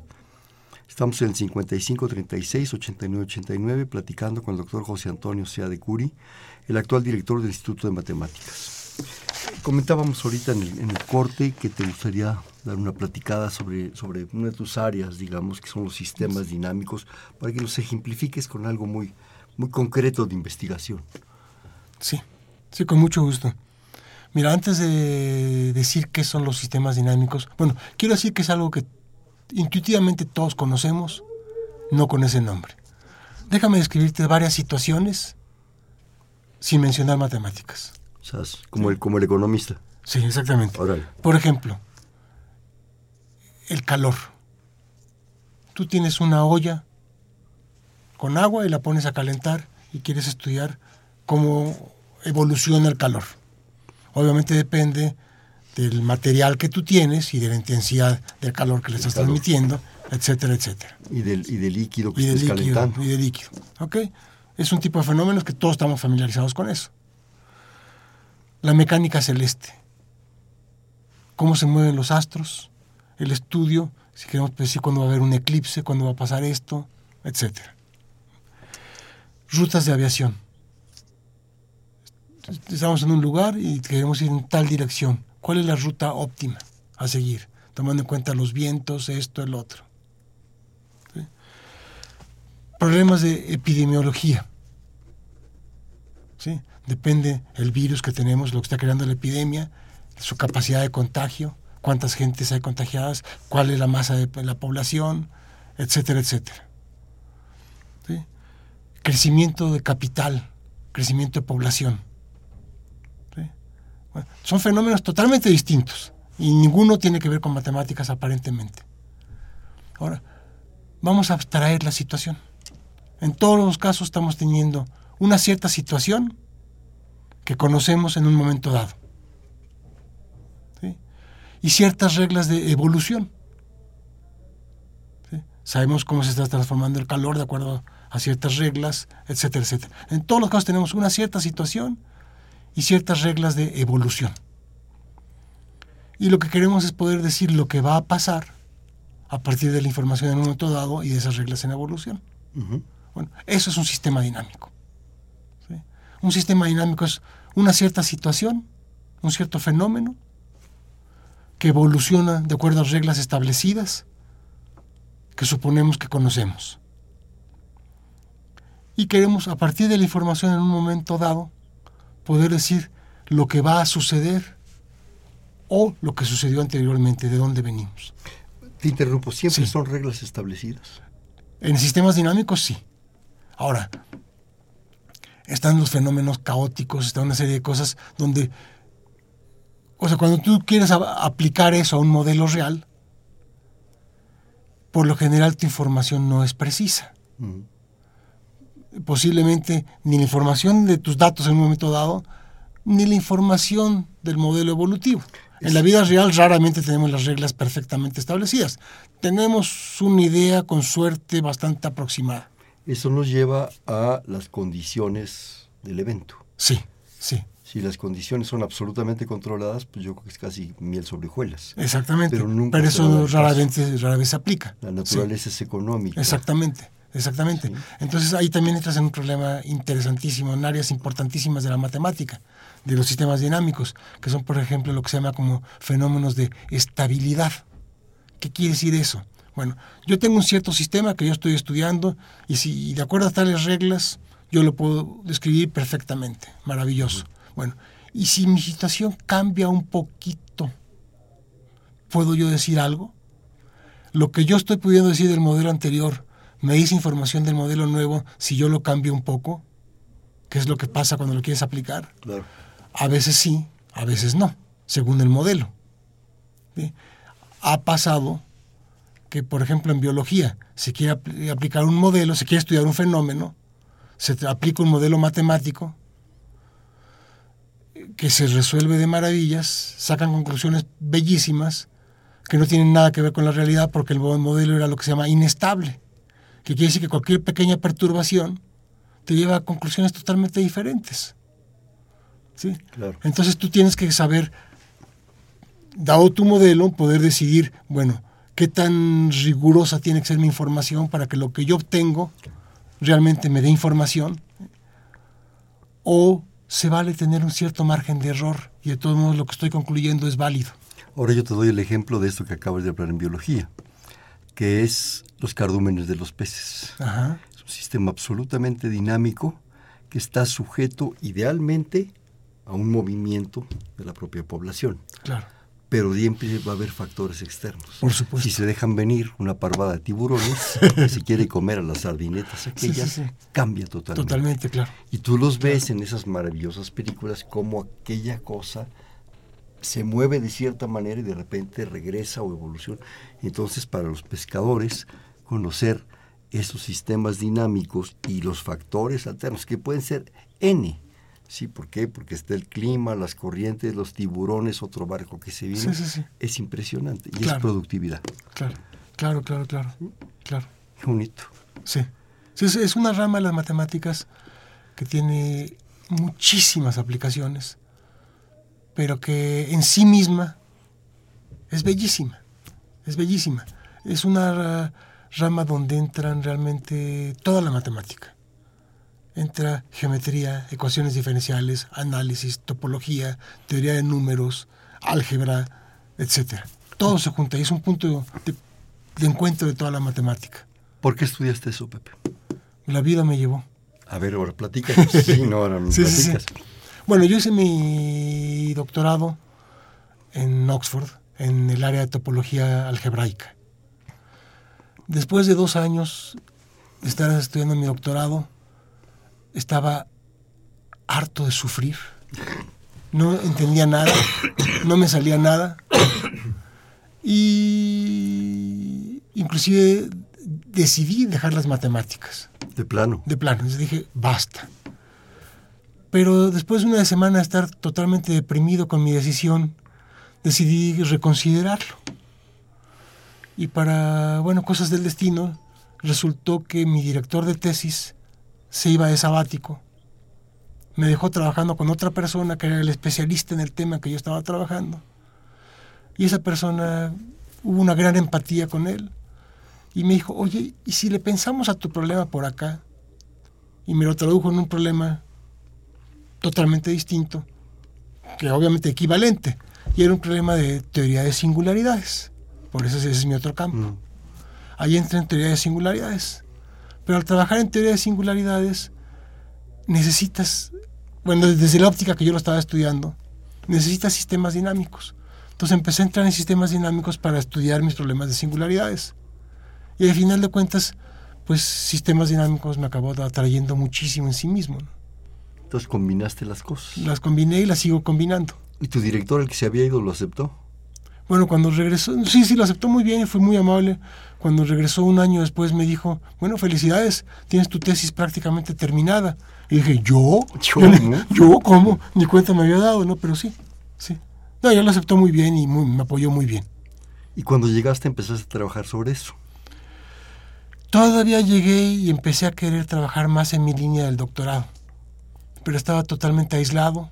Estamos en el 5536-8989 platicando con el doctor José Antonio Sea de Curi, el actual director del Instituto de Matemáticas. Comentábamos ahorita en el, corte que te gustaría dar una platicada sobre, sobre una de tus áreas, digamos, que son los sistemas dinámicos, para que los ejemplifiques con algo muy, muy concreto de investigación. Sí, sí, con mucho gusto. Mira, antes de decir qué son los sistemas dinámicos, bueno, quiero decir que es algo que intuitivamente todos conocemos, no con ese nombre. déjame describirte varias situaciones sin mencionar matemáticas. O sea, como, el, como el economista. Sí, exactamente. Por ejemplo, el calor. Tú tienes una olla con agua y la pones a calentar y quieres estudiar cómo evoluciona el calor. Obviamente depende del material que tú tienes y de la intensidad del calor que le estás calor. transmitiendo, etcétera, etcétera. Y del, y del líquido que Y de estés líquido. calentando. Y de líquido. ¿Ok? Es un tipo de fenómenos que todos estamos familiarizados con eso. La mecánica celeste. Cómo se mueven los astros. El estudio, si queremos decir cuándo va a haber un eclipse, cuándo va a pasar esto, etcétera. Rutas de aviación. Estamos en un lugar y queremos ir en tal dirección. ¿Cuál es la ruta óptima a seguir? Tomando en cuenta los vientos, esto, el otro problemas de epidemiología. ¿sí? Depende el virus que tenemos, lo que está creando la epidemia, su capacidad de contagio, cuántas gentes hay contagiadas, cuál es la masa de la población, etcétera, etcétera. ¿sí? Crecimiento de capital, crecimiento de población. son fenómenos totalmente distintos y ninguno tiene que ver con matemáticas aparentemente. Ahora, vamos a abstraer la situación. En todos los casos estamos teniendo una cierta situación que conocemos en un momento dado. Y ciertas reglas de evolución. Sabemos cómo se está transformando el calor de acuerdo a ciertas reglas, etcétera, etcétera. En todos los casos tenemos una cierta situación y ciertas reglas de evolución. Y lo que queremos es poder decir lo que va a pasar a partir de la información en un momento dado y de esas reglas en evolución. Bueno, eso es un sistema dinámico. ¿sí? Un sistema dinámico es una cierta situación, un cierto fenómeno, que evoluciona de acuerdo a reglas establecidas que suponemos que conocemos. Y queremos, a partir de la información en un momento dado, poder decir lo que va a suceder o lo que sucedió anteriormente, de dónde venimos. Te interrumpo, ¿siempre Sí. son reglas establecidas? En sistemas dinámicos sí. Ahora, están los fenómenos caóticos, está una serie de cosas donde, o sea, cuando tú quieres aplicar eso a un modelo real, por lo general tu información no es precisa. Posiblemente ni la información de tus datos en un momento dado, ni la información del modelo evolutivo. En la vida real raramente tenemos las reglas perfectamente establecidas. Tenemos una idea con suerte bastante aproximada. Eso nos lleva a las condiciones del evento. Sí, sí, Si las condiciones son absolutamente controladas, pues yo creo que es casi miel sobre hojuelas. exactamente. Pero Pero, nunca a eso dar rara vez, se aplica. La Sí, naturaleza es económica. exactamente, exactamente. Sí. Entonces ahí también entras en un problema interesantísimo, en áreas importantísimas de la matemática, de los sistemas dinámicos, que son, por ejemplo, lo que se llama como fenómenos de estabilidad. ¿Qué quiere decir eso? Bueno, yo tengo un cierto sistema que yo estoy estudiando y si de acuerdo a tales reglas yo lo puedo describir perfectamente, maravilloso. Bueno, y si mi situación cambia un poquito, ¿puedo yo decir algo? Lo que yo estoy pudiendo decir del modelo anterior, ¿me dice información del modelo nuevo si yo lo cambio un poco? ¿Qué es lo que pasa cuando lo quieres aplicar? Claro. A veces sí, a veces no, según el modelo. ¿sí? Ha pasado que, por ejemplo, en biología se quiere apl- aplicar un modelo, se quiere estudiar un fenómeno, se aplica un modelo matemático que se resuelve de maravillas, sacan conclusiones bellísimas que no tienen nada que ver con la realidad porque el mo- modelo era lo que se llama inestable, que quiere decir que cualquier pequeña perturbación te lleva a conclusiones totalmente diferentes. ¿sí? Claro. Entonces tú tienes que saber, dado tu modelo, poder decidir, bueno, qué tan rigurosa tiene que ser mi información para que lo que yo obtengo realmente me dé información, o se vale tener un cierto margen de error y de todos modos lo que estoy concluyendo es válido. Ahora yo te doy el ejemplo de esto que acabas de hablar en biología, que es los cardúmenes de los peces. Ajá, Es un sistema absolutamente dinámico que está sujeto idealmente a un movimiento de la propia población. claro. pero siempre va a haber factores externos. Por supuesto. Si se dejan venir una parvada de tiburones que se quiere comer a las sardinetas aquellas, sí, sí. cambia totalmente. Totalmente, claro. Y tú los ves en esas maravillosas películas como aquella cosa se mueve de cierta manera y de repente regresa o evoluciona. Entonces, para los pescadores, conocer esos sistemas dinámicos y los factores alternos, que pueden ser N, ¿Sí? ¿Por qué? Porque está el clima, las corrientes, los tiburones, otro barco que se viene. Sí, sí, sí. Es impresionante. Y Claro. es productividad. Claro, claro, claro, claro. claro. Qué bonito. Sí. Es, una rama de las matemáticas que tiene muchísimas aplicaciones, pero que en sí misma es bellísima. Es bellísima. Es una rama donde entran realmente toda la matemática. Entra geometría, ecuaciones diferenciales, análisis, topología, teoría de números, álgebra, etcétera. Todo se junta y es un punto de, de encuentro de toda la matemática. ¿Por qué estudiaste eso, Pepe? La vida me llevó. A ver, ahora platícanos. Sí, no, ahora Sí. Bueno, yo hice mi doctorado en Oxford, en el área de topología algebraica. Después de dos años de estar estudiando mi doctorado, estaba harto de sufrir. No entendía nada, no me salía nada. Y inclusive decidí dejar las matemáticas De plano. de plano. Entonces dije, basta. Pero después de una semana de estar totalmente deprimido con mi decisión, decidí reconsiderarlo. Y para, bueno, cosas del destino, resultó que mi director de tesis se iba de sabático. Me dejó trabajando con otra persona que era el especialista en el tema que yo estaba trabajando. Y esa persona, hubo una gran empatía con él. Y me dijo, oye, ¿y si le pensamos a tu problema por acá? Y me lo tradujo en un problema totalmente distinto, que obviamente equivalente. Y era un problema de teoría de singularidades. Por eso ese es mi otro campo. Mm. Ahí entra en teoría de singularidades. Pero al trabajar en teoría de singularidades, necesitas, bueno, desde la óptica que yo lo estaba estudiando, necesitas sistemas dinámicos. Entonces empecé a entrar en sistemas dinámicos para estudiar mis problemas de singularidades. Y al final de cuentas, pues sistemas dinámicos me acabó atrayendo muchísimo en sí mismo. ¿no? Entonces combinaste las cosas. Las combiné y las sigo combinando. ¿Y tu director, el que se había ido, lo aceptó? Bueno, cuando regresó, sí, sí, lo aceptó muy bien y fue muy amable. Cuando regresó un año después me dijo, bueno, felicidades, tienes tu tesis prácticamente terminada. Y dije, ¿yo? Yo. ¿Yo cómo? Ni cuenta me había dado, ¿no? Pero sí, sí. No, ya lo aceptó muy bien y muy- me apoyó muy bien. Y cuando llegaste empezaste a trabajar sobre eso. Todavía llegué y empecé a querer trabajar más en mi línea del doctorado, pero estaba totalmente aislado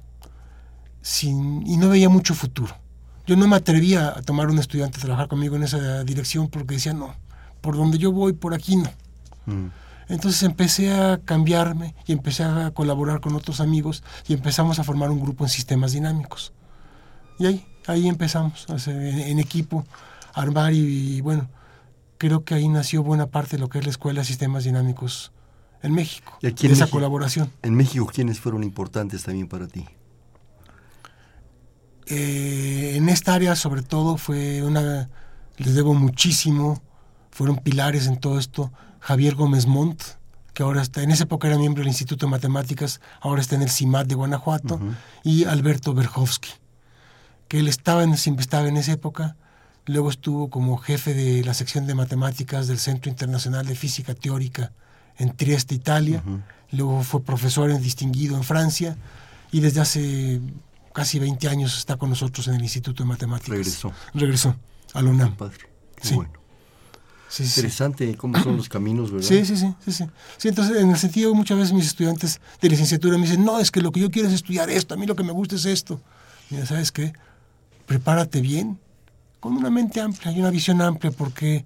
sin, y no veía mucho futuro. Yo no me atrevía a tomar un estudiante a trabajar conmigo en esa dirección porque decía, no, por donde yo voy, por aquí no. Mm. Entonces empecé a cambiarme y empecé a colaborar con otros amigos y empezamos a formar un grupo en sistemas dinámicos. Y ahí, ahí empezamos, en, equipo, a armar y, y bueno, creo que ahí nació buena parte de lo que es la Escuela de Sistemas Dinámicos en México, ¿Y aquí de esa México? colaboración. En México, ¿quiénes fueron importantes también para ti? Eh, en esta área sobre todo fue una, les debo muchísimo, fueron pilares en todo esto, Javier Gómez Montt, que ahora está, en esa época era miembro del Instituto de Matemáticas, ahora está en el CIMAT de Guanajuato, y Alberto Berhovsky, que él estaba en, estaba en esa época, luego estuvo como jefe de la sección de matemáticas del Centro Internacional de Física Teórica en Trieste, Italia, luego fue profesor en distinguido en Francia, y desde hace casi 20 años está con nosotros en el Instituto de Matemáticas. Regresó. Regresó a la UNAM. Padre. Qué Sí. bueno. Sí, sí, sí. Interesante cómo son los caminos, ¿verdad? Sí, sí, sí, sí, sí. Sí, entonces, en el sentido, muchas veces mis estudiantes de licenciatura me dicen, no, es que lo que yo quiero es estudiar esto, a mí lo que me gusta es esto. Mira, ¿sabes qué? Prepárate bien, con una mente amplia y una visión amplia, porque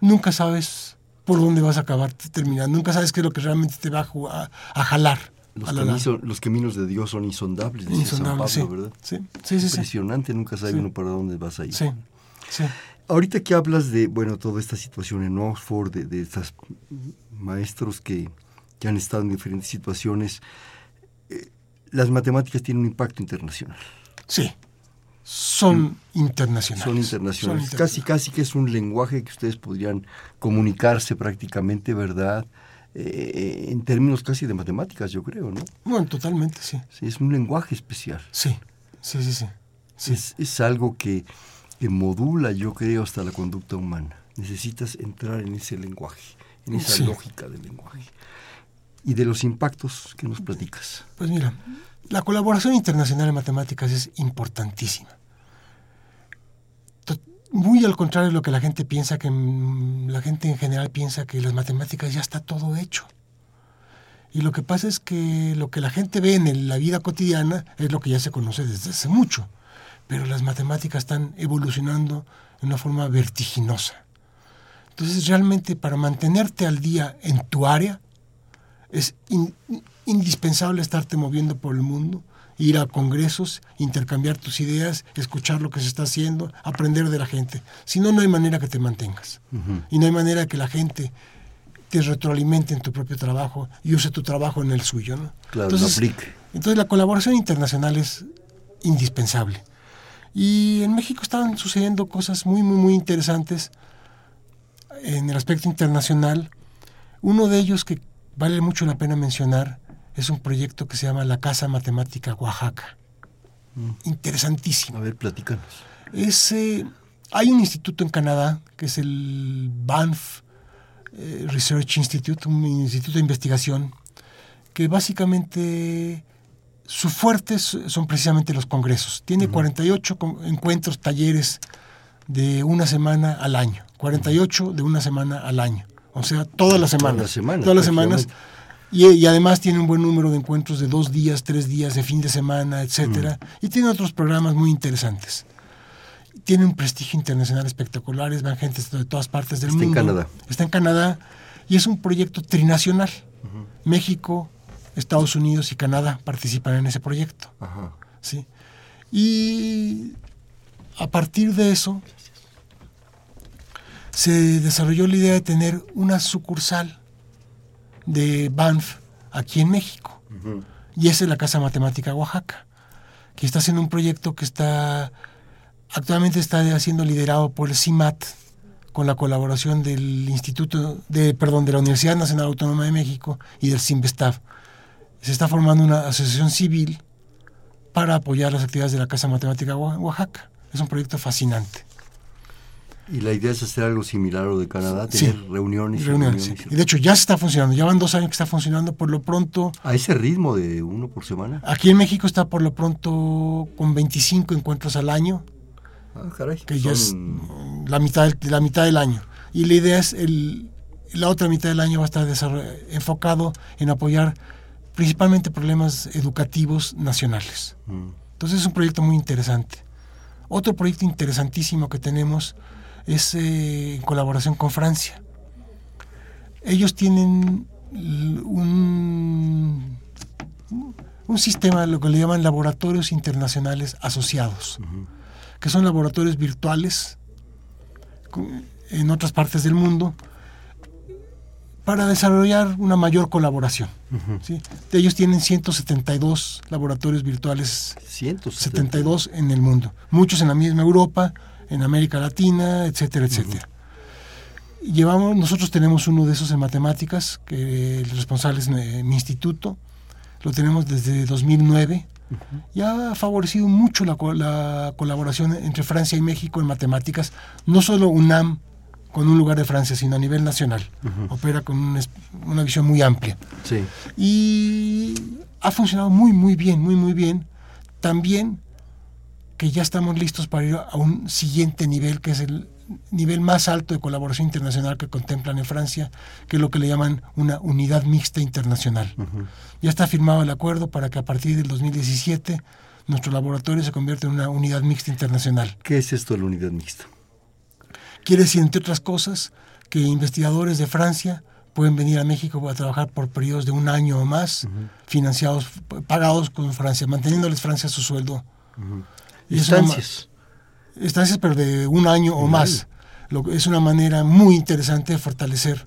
nunca sabes por dónde vas a acabar terminando, nunca sabes qué es lo que realmente te va a, ju- a- a jalar. Los, caminos, los caminos de Dios son insondables, dice San Insondable, Pablo. ¿verdad? Sí, sí, sí. Impresionante, nunca sabe uno para dónde vas a ir. Sí, sí. Ahorita que hablas de, bueno, toda esta situación en Oxford, de, de estos maestros que, que han estado en diferentes situaciones, eh, las matemáticas tienen un impacto internacional. Sí, son internacionales. Son internacionales. Casi, casi que es un lenguaje que ustedes podrían comunicarse prácticamente, ¿verdad? Eh, en términos casi de matemáticas, yo creo, ¿no? Bueno, totalmente, sí. Sí, es un lenguaje especial. Sí, sí, sí, sí. sí. Es, es algo que, que modula, yo creo, hasta la conducta humana. Necesitas entrar en ese lenguaje, en esa Sí. lógica del lenguaje. Y de los impactos que nos platicas. Pues mira, la colaboración internacional en matemáticas es importantísima. Muy al contrario de lo que la gente piensa, que mm, la gente en general piensa que las matemáticas ya está todo hecho. Y lo que pasa es que lo que la gente ve en la vida cotidiana es lo que ya se conoce desde hace mucho. Pero las matemáticas están evolucionando de una forma vertiginosa. Entonces realmente para mantenerte al día en tu área, es in- indispensable estarte moviendo por el mundo, ir a congresos, intercambiar tus ideas, escuchar lo que se está haciendo, aprender de la gente. Si no, no hay manera que te mantengas. Y no hay manera que la gente te retroalimente en tu propio trabajo y use tu trabajo en el suyo. ¿no? Claro, lo aplique. entonces la colaboración internacional es indispensable. Y en México están sucediendo cosas muy, muy, muy interesantes en el aspecto internacional. Uno de ellos que vale mucho la pena mencionar es un proyecto que se llama la Casa Matemática Oaxaca. Interesantísimo. A ver, platícanos. Es, eh, hay un instituto en Canadá que es el Banff eh, Research Institute, un instituto de investigación que básicamente su fuerte son precisamente los congresos. Tiene 48 con- encuentros, talleres de una semana al año. 48 de una semana al año. O sea, todas las semanas. las semanas, Todas las semanas. Y, y además tiene un buen número de encuentros de dos días, tres días, de fin de semana, etcétera. Y tiene otros programas muy interesantes. Tiene un prestigio internacional espectacular, van gente de todas partes del Está en mundo. Canadá. Está en Canadá y es un proyecto trinacional. México, Estados Unidos y Canadá participan en ese proyecto. Ajá. ¿sí? Y a partir de eso se desarrolló la idea de tener una sucursal de Banff aquí en México. Y esa es la Casa Matemática Oaxaca, que está haciendo un proyecto que está actualmente está siendo liderado por el CIMAT con la colaboración del Instituto de perdón de la Universidad Nacional Autónoma de México y del CIMBESTAF. Se está formando una asociación civil para apoyar las actividades de la Casa Matemática Oa- Oaxaca. Es un proyecto fascinante. Y la idea es hacer algo similar a lo de Canadá, Sí. tener reuniones. y Reuniones, sí. Y de hecho ya se está funcionando, ya van dos años que está funcionando. Por lo pronto, A ese ritmo de uno por semana. aquí en México está por lo pronto con 25 encuentros al año, Ah, caray. que ya es mm, la mitad, del- la mitad del año. Y la idea es, el, la otra mitad del año va a estar enfocado en apoyar principalmente problemas educativos nacionales. Mm. Entonces es un proyecto muy interesante. Otro proyecto interesantísimo que tenemos es eh, en colaboración con Francia. Ellos tienen un, un sistema, lo que le llaman laboratorios internacionales asociados, que son laboratorios virtuales en otras partes del mundo para desarrollar una mayor colaboración. ¿sí? Ellos tienen 172 laboratorios virtuales 170. 72 en el mundo. Muchos en la misma Europa, en América Latina, etcétera, etcétera. Llevamos, nosotros tenemos uno de esos en matemáticas, que el responsable es eh, mi instituto. Lo tenemos desde 2009 y ha favorecido mucho la, la colaboración entre Francia y México en matemáticas. No solo UNAM con un lugar de Francia, sino a nivel nacional. Opera con un es- una visión muy amplia Sí. y ha funcionado muy muy bien, muy muy bien. También que ya estamos listos para ir a un siguiente nivel, que es el nivel más alto de colaboración internacional que contemplan en Francia, que es lo que le llaman una unidad mixta internacional. Ya está firmado el acuerdo para que a partir del 2017 nuestro laboratorio se convierta en una unidad mixta internacional. ¿Qué es esto de la unidad mixta? Quiere decir, entre otras cosas, que investigadores de Francia pueden venir a México a trabajar por periodos de un año o más, financiados, pagados con Francia, manteniéndoles Francia su sueldo. Una Estancias. estancias, pero de un año o Un más. Lo es una manera muy interesante de fortalecer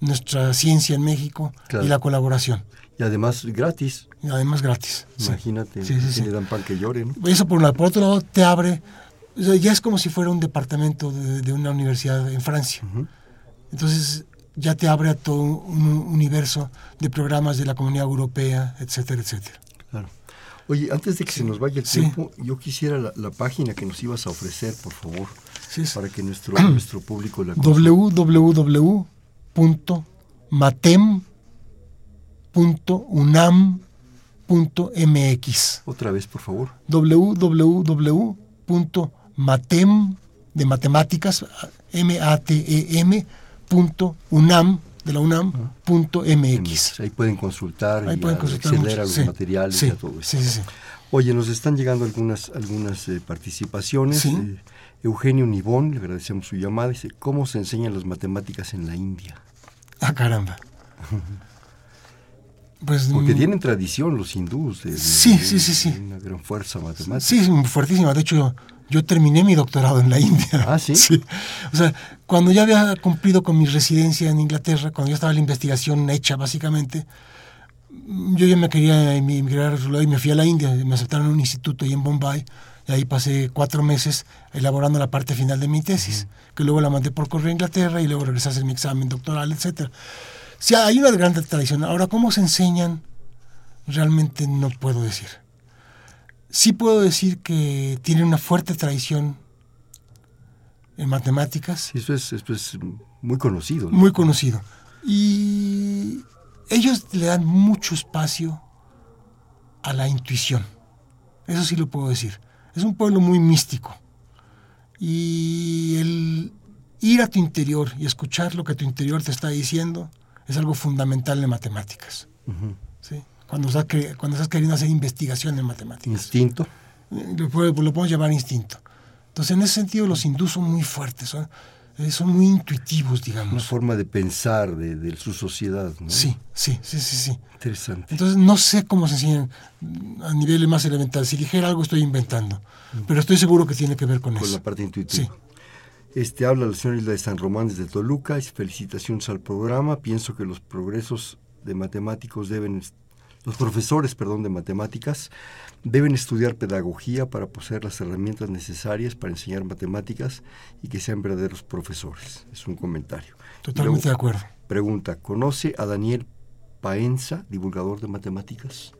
nuestra ciencia en México Claro. y la colaboración. Y además gratis. Y además gratis. Imagínate, Sí, sí, si sí. le dan pan que llore, ¿no? Eso por un lado. Por otro lado, te abre. o sea, ya es como si fuera un departamento de, de una universidad en Francia. Entonces, ya te abre a todo un universo de programas de la comunidad europea, etcétera, etcétera. Oye, antes de que se nos vaya el Sí. tiempo, yo quisiera la, la página que nos ibas a ofrecer, por favor, Sí, para que nuestro, nuestro público la www.matem.unam.mx Otra vez, por favor. www.matem de matemáticas m a t m punto unam de la unam punto mx Ahí pueden consultar Ahí y pueden a- consultar acceder mucho, a los sí. materiales Sí, y a todo eso. sí. Oye, nos están llegando algunas, algunas eh, participaciones. Eh, Eugenio Nibón, le agradecemos su llamada, dice, ¿cómo se enseñan las matemáticas en la India? ah caramba pues Porque mm, tienen tradición los hindús de, de- Sí, de- sí, sí, sí. una gran fuerza matemática. Sí, fuertísima. De hecho, yo terminé mi doctorado en la India. Ah, ¿sí? O sea, cuando ya había cumplido con mi residencia en Inglaterra, cuando ya estaba la investigación hecha, básicamente, mm, yo ya me quería emigrar y me fui a la India. Me aceptaron en un instituto ahí en Bombay. Y ahí pasé cuatro meses elaborando la parte final de mi tesis, que luego la mandé por correo a Inglaterra y luego regresé a hacer mi examen doctoral, etcétera. Sí, hay una gran tradición. Ahora, ¿cómo se enseñan? Realmente no puedo decir. Sí puedo decir que tiene una fuerte tradición en matemáticas, eso es, esto es muy conocido. ¿no? muy conocido. Y ellos le dan mucho espacio a la intuición. Eso sí lo puedo decir. Es un pueblo muy místico. Y el ir a tu interior y escuchar lo que tu interior te está diciendo es algo fundamental en matemáticas. Cuando, estás, cuando estás queriendo hacer investigación en matemáticas. Instinto. Eh, lo, lo podemos llamar instinto. Entonces, en ese sentido, los hindús son muy fuertes, son, eh, son muy intuitivos, Una digamos. forma de pensar de, de su sociedad. ¿no? Sí, sí, sí, sí, sí. Interesante. Entonces, no sé cómo se enseñan mm, a niveles más elementales. Si dijera algo, estoy inventando. Pero estoy seguro que tiene que ver con, con eso. la parte intuitiva. Sí. Este habla la señora Hilda de San Román desde Toluca. Felicitaciones al programa. Pienso que los progresos de matemáticos deben, los profesores, perdón, de matemáticas deben estudiar pedagogía para poseer las herramientas necesarias para enseñar matemáticas y que sean verdaderos profesores. Es un comentario. Totalmente de acuerdo. Pregunta, ¿conoce a Daniel Paenza, divulgador de matemáticas?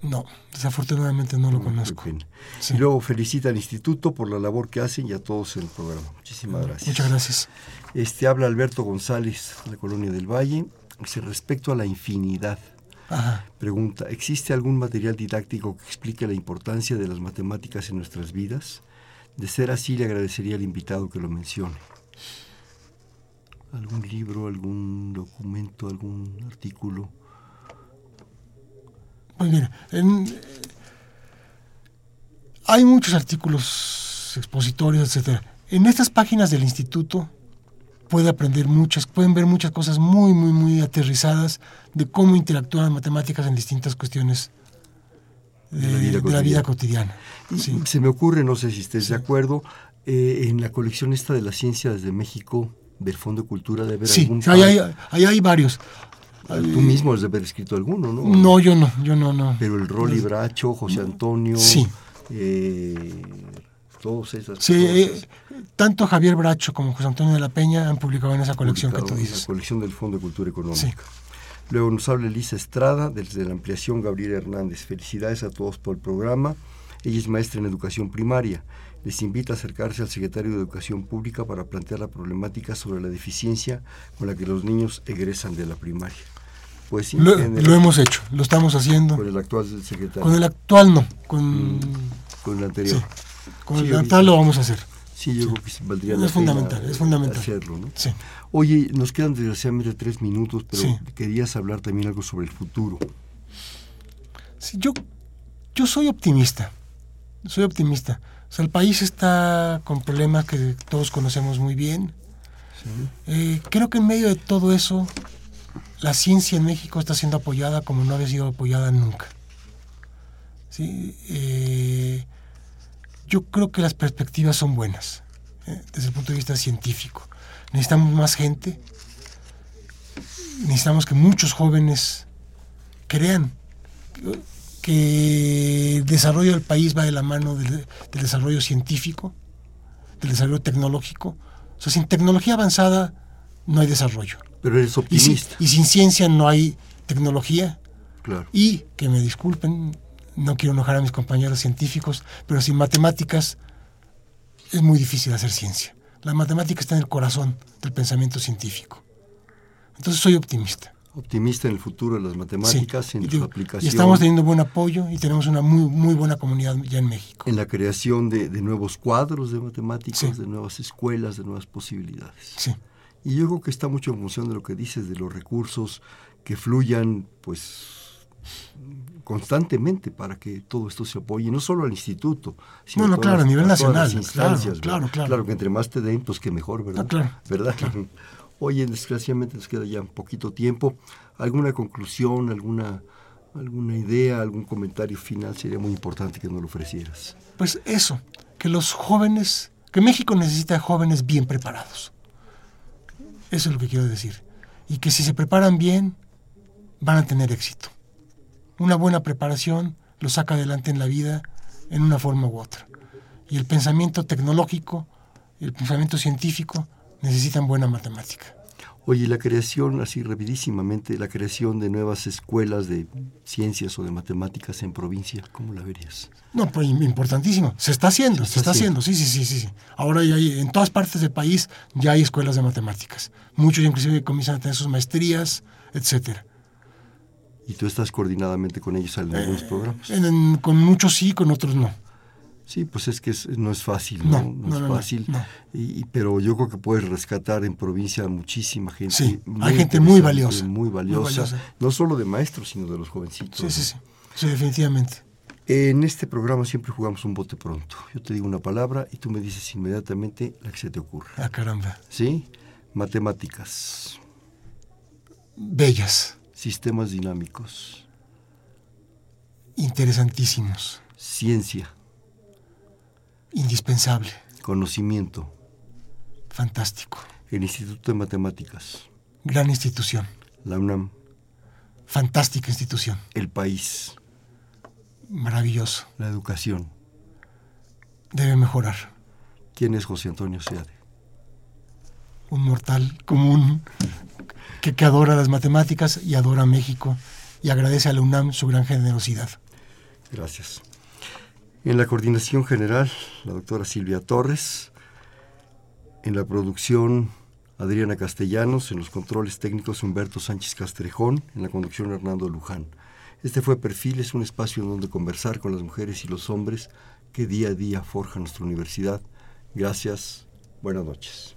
No, desafortunadamente no lo Qué conozco. Sí. Y luego felicita al instituto por la labor que hacen y a todos en el programa. Muchísimas gracias. Muchas gracias. Este habla Alberto González, de la Colonia del Valle. Respecto a la infinidad, Ajá. pregunta, ¿existe algún material didáctico que explique la importancia de las matemáticas en nuestras vidas? De ser así, le agradecería al invitado que lo mencione. ¿Algún libro, algún documento, algún artículo? Pues mira, en- eh, hay muchos artículos expositorios, etcétera. En estas páginas del instituto puede aprender muchas, pueden ver muchas cosas muy, muy, muy aterrizadas de cómo interactúan las matemáticas en distintas cuestiones de, De la vida de la vida cotidiana. Y Sí. Se me ocurre, no sé si estés de acuerdo, eh, en la colección esta de las ciencias de México, del Fondo de Cultura, debe haber Sí, algún... ahí hay, ahí hay varios. Tú mismo has de haber escrito alguno, ¿no? No, yo no, yo no, no. Pero el Rolly Bracho, José Antonio, Sí. eh, todos esas Sí, cosas eh, tanto Javier Bracho como José Antonio de la Peña han publicado en esa colección que tú dices. La colección del Fondo de Cultura Económica. Sí. Luego nos habla Elisa Estrada, desde la ampliación Gabriel Hernández. Felicidades a todos por el programa. Ella es maestra en educación primaria. Les invita a acercarse al secretario de Educación Pública para plantear la problemática sobre la deficiencia con la que los niños egresan de la primaria. Pues sí, Lo, en el- lo hemos hecho, lo estamos haciendo. con el actual secretario. Con el actual no, con, con el anterior. sí, con Sí, el actual lo vamos a hacer. Sí, yo creo que valdría Es la fundamental, pena es fundamental. hacerlo, ¿no? Sí. Oye, nos quedan desgraciadamente tres minutos, pero querías hablar también algo sobre el futuro. Sí, yo, yo soy optimista, soy optimista. O sea, el país está con problemas que todos conocemos muy bien. Eh, creo que en medio de todo eso, la ciencia en México está siendo apoyada como no había sido apoyada nunca. ¿Sí? Eh, yo creo que las perspectivas son buenas eh, desde el punto de vista científico. Necesitamos más gente necesitamos que muchos jóvenes crean que el desarrollo del país va de la mano del, desarrollo científico, del desarrollo tecnológico. O sea, sin tecnología avanzada no hay desarrollo. Pero eres optimista. Y, sin ciencia no hay tecnología. Claro. Y, que me disculpen, no quiero enojar a mis compañeros científicos, pero sin matemáticas es muy difícil hacer ciencia. La matemática está en el corazón del pensamiento científico. Entonces soy optimista. Optimista en el futuro de las matemáticas, en su aplicación. Y estamos teniendo buen apoyo y tenemos una muy, muy buena comunidad ya en México. En la creación de, nuevos cuadros de matemáticas, de nuevas escuelas, de nuevas posibilidades. Sí. Y yo creo que está mucho en función de lo que dices, de los recursos que fluyan, pues constantemente para que todo esto se apoye, no solo al instituto, sino no, no, claro, a nivel nacional, claro, claro, claro, que entre más te den, pues que mejor, ¿verdad? Ah, claro, ¿verdad? Oye, desgraciadamente nos queda ya un poquito tiempo. ¿Alguna conclusión, alguna, alguna idea, algún comentario final? Sería muy importante que nos lo ofrecieras. Pues eso, que los jóvenes, que México necesita jóvenes bien preparados. Eso es lo que quiero decir. Y que si se preparan bien, van a tener éxito. Una buena preparación los saca adelante en la vida en una forma u otra. Y el pensamiento tecnológico, el pensamiento científico, necesitan buena matemática. Oye, la creación, así rapidísimamente, la creación de nuevas escuelas de ciencias o de matemáticas en provincia, ¿cómo la verías? No, pues importantísimo. Se está haciendo, se, está, haciendo. Sí, sí, sí, sí. Ahora ya hay, en todas partes del país ya hay escuelas de matemáticas. Muchos inclusive comienzan a tener sus maestrías, etcétera. ¿Y tú estás coordinadamente con ellos en algunos eh, programas? con muchos sí, con otros no. Sí, pues es que no es fácil, ¿no? No, es fácil. Y, pero yo creo que puedes rescatar en provincia muchísima gente. Sí, hay gente muy valiosa. Muy valiosa, no solo de maestros, sino de los jovencitos. Sí, sí, sí, sí, definitivamente. En este programa siempre jugamos un bote pronto. Yo te digo una palabra y tú me dices inmediatamente la que se te ocurra. Ah, caramba. ¿Sí? Matemáticas. Bellas. Sistemas dinámicos. Interesantísimos. Ciencia. Indispensable. Conocimiento. Fantástico. El Instituto de Matemáticas. Gran institución. La UNAM. Fantástica institución. El país. Maravilloso. La educación. Debe mejorar. ¿Quién es José Antonio Seade? Un mortal común que, que adora las matemáticas y adora México y agradece a la UNAM su gran generosidad. Gracias. En la coordinación general, la doctora Silvia Torres. En la producción, Adriana Castellanos. En los controles técnicos, Humberto Sánchez Castrejón. En la conducción, Hernando Luján. Este fue Perfiles, un espacio en donde conversar con las mujeres y los hombres que día a día forjan nuestra universidad. Gracias. Buenas noches.